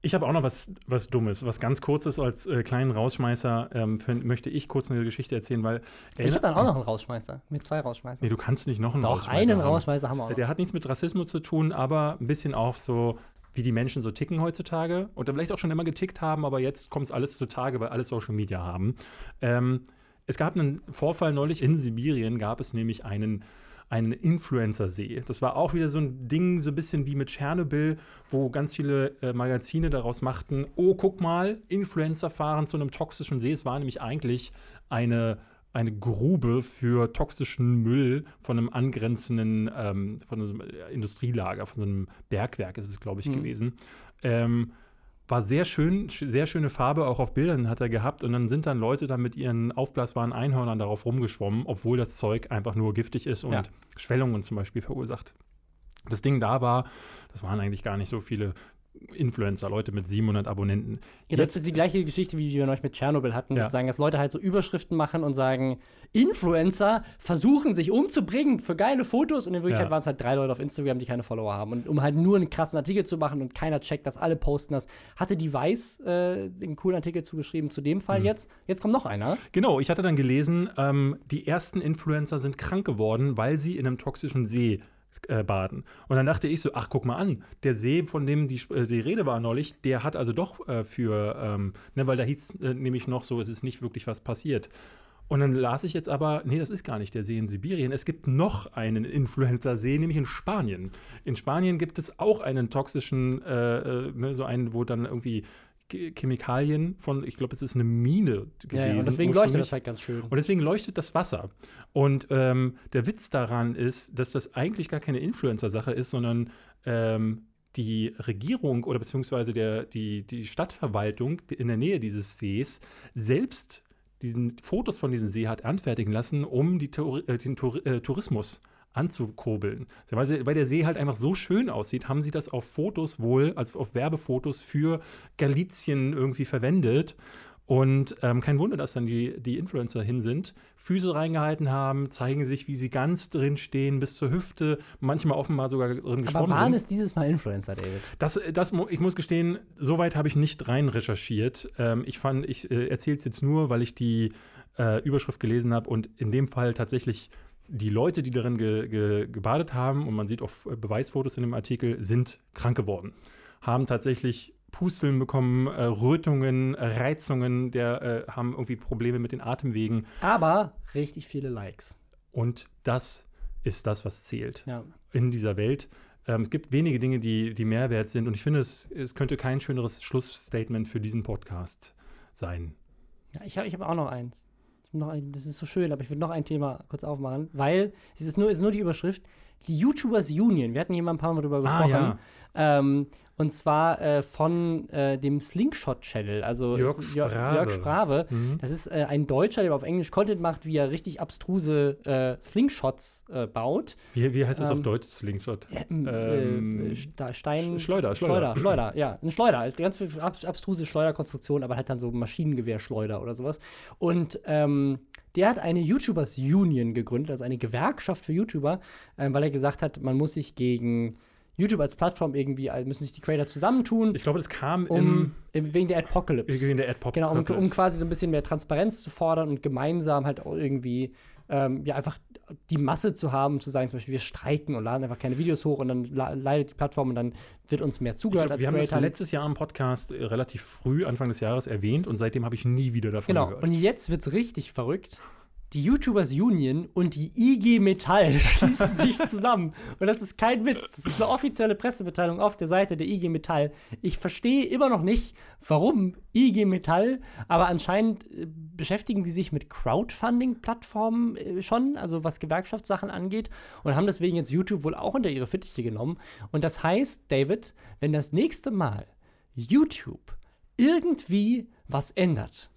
Ich habe auch noch was, was Dummes, was ganz Kurzes als äh, kleinen Rausschmeißer ähm, für, möchte ich kurz eine Geschichte erzählen, weil Ich habe dann auch noch einen Rausschmeißer. Mit zwei Rausschmeißern. Nee, du kannst nicht noch einen Doch, Rausschmeißer einen haben. Rausschmeißer haben wir auch. Der hat nichts mit Rassismus zu tun, aber ein bisschen auch so, wie die Menschen so ticken heutzutage und vielleicht auch schon immer getickt haben, aber jetzt kommt es alles zutage, weil alle Social Media haben. Ähm, es gab einen Vorfall neulich in Sibirien, gab es nämlich einen einen Influencer-See. Das war auch wieder so ein Ding, so ein bisschen wie mit Tschernobyl, wo ganz viele äh, Magazine daraus machten, oh, guck mal, Influencer fahren zu einem toxischen See. Es war nämlich eigentlich eine, eine Grube für toxischen Müll von einem angrenzenden, ähm, von einem Industrielager, von einem Bergwerk ist es, glaube ich, Mhm. gewesen. Ähm, war sehr schön, sch- sehr schöne Farbe, auch auf Bildern hat er gehabt. Und dann sind dann Leute da mit ihren aufblasbaren Einhörnern darauf rumgeschwommen, obwohl das Zeug einfach nur giftig ist und Ja. Schwellungen zum Beispiel verursacht. Das Ding da war, das waren eigentlich gar nicht so viele Influencer, Leute mit 700 Abonnenten. Ja, das ist die gleiche Geschichte, wie wir neulich mit Tschernobyl hatten, Ja. sozusagen, dass Leute halt so Überschriften machen und sagen, Influencer versuchen sich umzubringen für geile Fotos und in Wirklichkeit Ja. waren es halt drei Leute auf Instagram, die keine Follower haben. Und um halt nur einen krassen Artikel zu machen und keiner checkt, dass alle posten das, hatte die Weiß äh, einen coolen Artikel zugeschrieben zu dem Mhm. Fall jetzt. Jetzt kommt noch einer. Genau, ich hatte dann gelesen, ähm, die ersten Influencer sind krank geworden, weil sie in einem toxischen See äh, baden. Und dann dachte ich so, ach, guck mal an, der See, von dem die, äh, die Rede war neulich, der hat also doch äh, für, ähm, ne, weil da hieß äh, nämlich noch so, es ist nicht wirklich was passiert. Und dann las ich jetzt aber, nee, das ist gar nicht der See in Sibirien. Es gibt noch einen Influencer-See, nämlich in Spanien. In Spanien gibt es auch einen toxischen, äh, äh, ne, so einen, wo dann irgendwie Chemikalien von, ich glaube, es ist eine Mine gewesen. Ja, ja, und deswegen leuchtet das halt ganz schön. Und deswegen leuchtet das Wasser. Und ähm, der Witz daran ist, dass das eigentlich gar keine Influencer-Sache ist, sondern ähm, die Regierung oder beziehungsweise der, die, die Stadtverwaltung in der Nähe dieses Sees selbst diesen Fotos von diesem See hat anfertigen lassen, um die äh, den äh, Tourismus anzukurbeln. Weil, weil der See halt einfach so schön aussieht, haben sie das auf Fotos wohl, also auf Werbefotos für Galizien irgendwie verwendet. Und ähm, kein Wunder, dass dann die, die Influencer hin sind, Füße reingehalten haben, zeigen sich, wie sie ganz drin stehen, bis zur Hüfte, manchmal offenbar sogar drin Aber geschwommen waren sind. es dieses Mal Influencer, David? Das, das, ich muss gestehen, soweit habe ich nicht rein recherchiert. Ähm, ich fand, ich äh, erzähle es jetzt nur, weil ich die äh, Überschrift gelesen habe und in dem Fall tatsächlich die Leute, die darin ge, ge, gebadet haben, und man sieht auch äh, Beweisfotos in dem Artikel, sind krank geworden. Haben tatsächlich Pusteln bekommen, äh, Rötungen, Reizungen, der äh, haben irgendwie Probleme mit den Atemwegen. Aber richtig viele Likes. Und das ist das, was zählt Ja. in dieser Welt. Ähm, es gibt wenige Dinge, die, die Mehrwert sind. Und ich finde, es, es könnte kein schöneres Schlussstatement für diesen Podcast sein. Ja, ich habe ich hab auch noch eins. Noch ein, das ist so schön, aber ich würde noch ein Thema kurz aufmachen, weil es ist nur, ist nur die Überschrift. Die YouTubers Union, wir hatten hier mal ein paar Mal drüber Ah, gesprochen. ja. ähm, und zwar äh, von äh, dem Slingshot Channel, also Jörg Sprave. Jörg Sprave. Mhm. Das ist äh, ein Deutscher, der auf Englisch Content macht, wie er richtig abstruse äh, Slingshots äh, baut. Wie, wie heißt das auf Ähm, Deutsch, Slingshot? Ähm, Ähm, äh, Sta- Stein. Sch- Schleuder, Schleuder. Schleuder. Schleuder, ja. Ein Schleuder. halt Ganz ab abstruse Schleuderkonstruktion, aber halt dann so Maschinengewehrschleuder oder sowas. Und ähm, der hat eine YouTubers Union gegründet, also eine Gewerkschaft für YouTuber, ähm, weil er gesagt hat, man muss sich gegen YouTube als Plattform irgendwie, also müssen sich die Creator zusammentun, Ich glaube, das kam um, im, wegen der Apocalypse. im, in der AdPop. Genau, um, um quasi so ein bisschen mehr Transparenz zu fordern und gemeinsam halt auch irgendwie ähm, ja einfach die Masse zu haben, zu sagen, zum Beispiel, wir streiken und laden einfach keine Videos hoch und dann leidet die Plattform und dann wird uns mehr zugehört glaub, als wir haben das Creator. letztes Jahr im Podcast äh, relativ früh, Anfang des Jahres, erwähnt und seitdem habe ich nie wieder davon Genau, gehört. und jetzt wird's richtig verrückt. Die YouTubers Union und die IG Metall schließen sich zusammen. Und das ist kein Witz. Das ist eine offizielle Pressemitteilung auf der Seite der IG Metall. Ich verstehe immer noch nicht, warum IG Metall, aber anscheinend äh, beschäftigen die sich mit Crowdfunding-Plattformen äh, schon, also was Gewerkschaftssachen angeht, und haben deswegen jetzt YouTube wohl auch unter ihre Fittiche genommen. Und das heißt, David, wenn das nächste Mal YouTube irgendwie was ändert,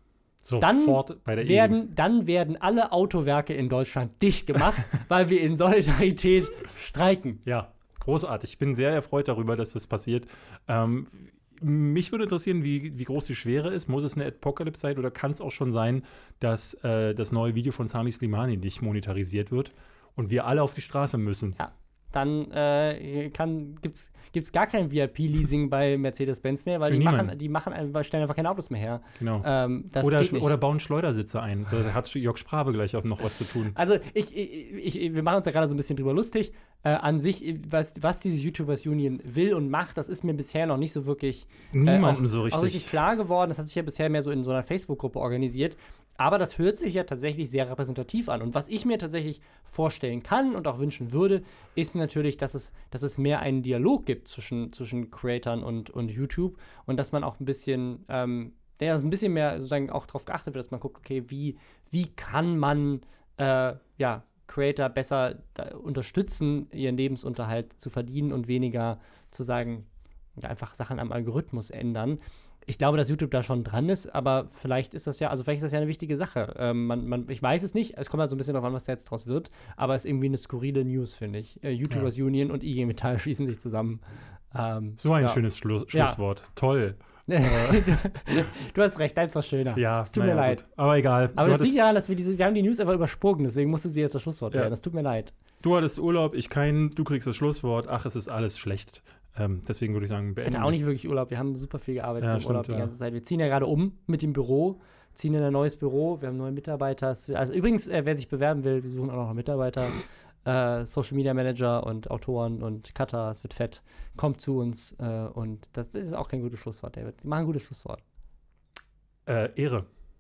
dann Sofort bei der werden, dann werden alle Autowerke in Deutschland dicht gemacht, weil wir in Solidarität streiken. Ja, großartig. Ich bin sehr erfreut darüber, dass das passiert. Ähm, mich würde interessieren, wie, wie groß die Schwere ist. Muss es eine Apocalypse sein oder kann es auch schon sein, dass äh, das neue Video von Sami Slimani nicht monetarisiert wird und wir alle auf die Straße müssen? Ja, dann äh, gibt's, gibt's gar kein VIP-Leasing bei Mercedes-Benz mehr, weil Für die machen, die machen, einfach- stellen einfach keine Autos mehr her. Genau. Ähm, oder, oder bauen Schleudersitze ein. Da hat Jörg Sprave gleich auch noch was zu tun. Also, ich, ich, ich, wir machen uns ja gerade so ein bisschen drüber lustig. Äh, an sich, was, was diese YouTubers Union will und macht, das ist mir bisher noch nicht so wirklich Niemandem auch, so richtig. richtig klar geworden. Das hat sich ja bisher mehr so in so einer Facebook-Gruppe organisiert. Aber das hört sich ja tatsächlich sehr repräsentativ an. Und was ich mir tatsächlich vorstellen kann und auch wünschen würde, ist natürlich, dass es, dass es mehr einen Dialog gibt zwischen, zwischen Creatern und, und YouTube und dass man auch ein bisschen, ähm, ja, dass ein bisschen mehr sozusagen auch darauf geachtet wird, dass man guckt, okay, wie, wie kann man äh, ja, Creator besser da unterstützen, ihren Lebensunterhalt zu verdienen und weniger zu sagen, einfach Sachen am Algorithmus ändern. Ich glaube, dass YouTube da schon dran ist, aber vielleicht ist das ja, also vielleicht ist das ja eine wichtige Sache. Ähm, man, man, ich weiß es nicht, es kommt halt so ein bisschen darauf an, was da jetzt draus wird, aber es ist irgendwie eine skurrile News, finde ich. Äh, YouTubers Union und IG Metall schließen sich zusammen. Ähm, So ein ja. schönes Schlu Ja. Schlusswort. Toll. du hast recht, deins war schöner. Ja, es tut mir leid. Gut. Aber egal. Aber du, das liegt daran, dass wir diese, wir haben die News einfach übersprungen, deswegen musste sie jetzt das Schlusswort Ja. werden. Das tut mir leid. du hattest Urlaub, ich keinen, du kriegst das Schlusswort. Ach, es ist alles schlecht. Ähm, deswegen würde ich sagen, Ich beenden. hatte auch nicht wirklich Urlaub. Wir haben super viel gearbeitet Ja, im stimmt, Urlaub die ganze Zeit. Wir ziehen ja gerade um mit dem Büro, ziehen in ein neues Büro. Wir haben neue Mitarbeiter. Also übrigens, äh, wer sich bewerben will, wir suchen auch noch Mitarbeiter. Äh, Social Media Manager und Autoren und Cutter, es wird fett. Kommt zu uns äh, und das, das ist auch kein gutes Schlusswort, David. Sie machen ein gutes Schlusswort. Äh, Ehre.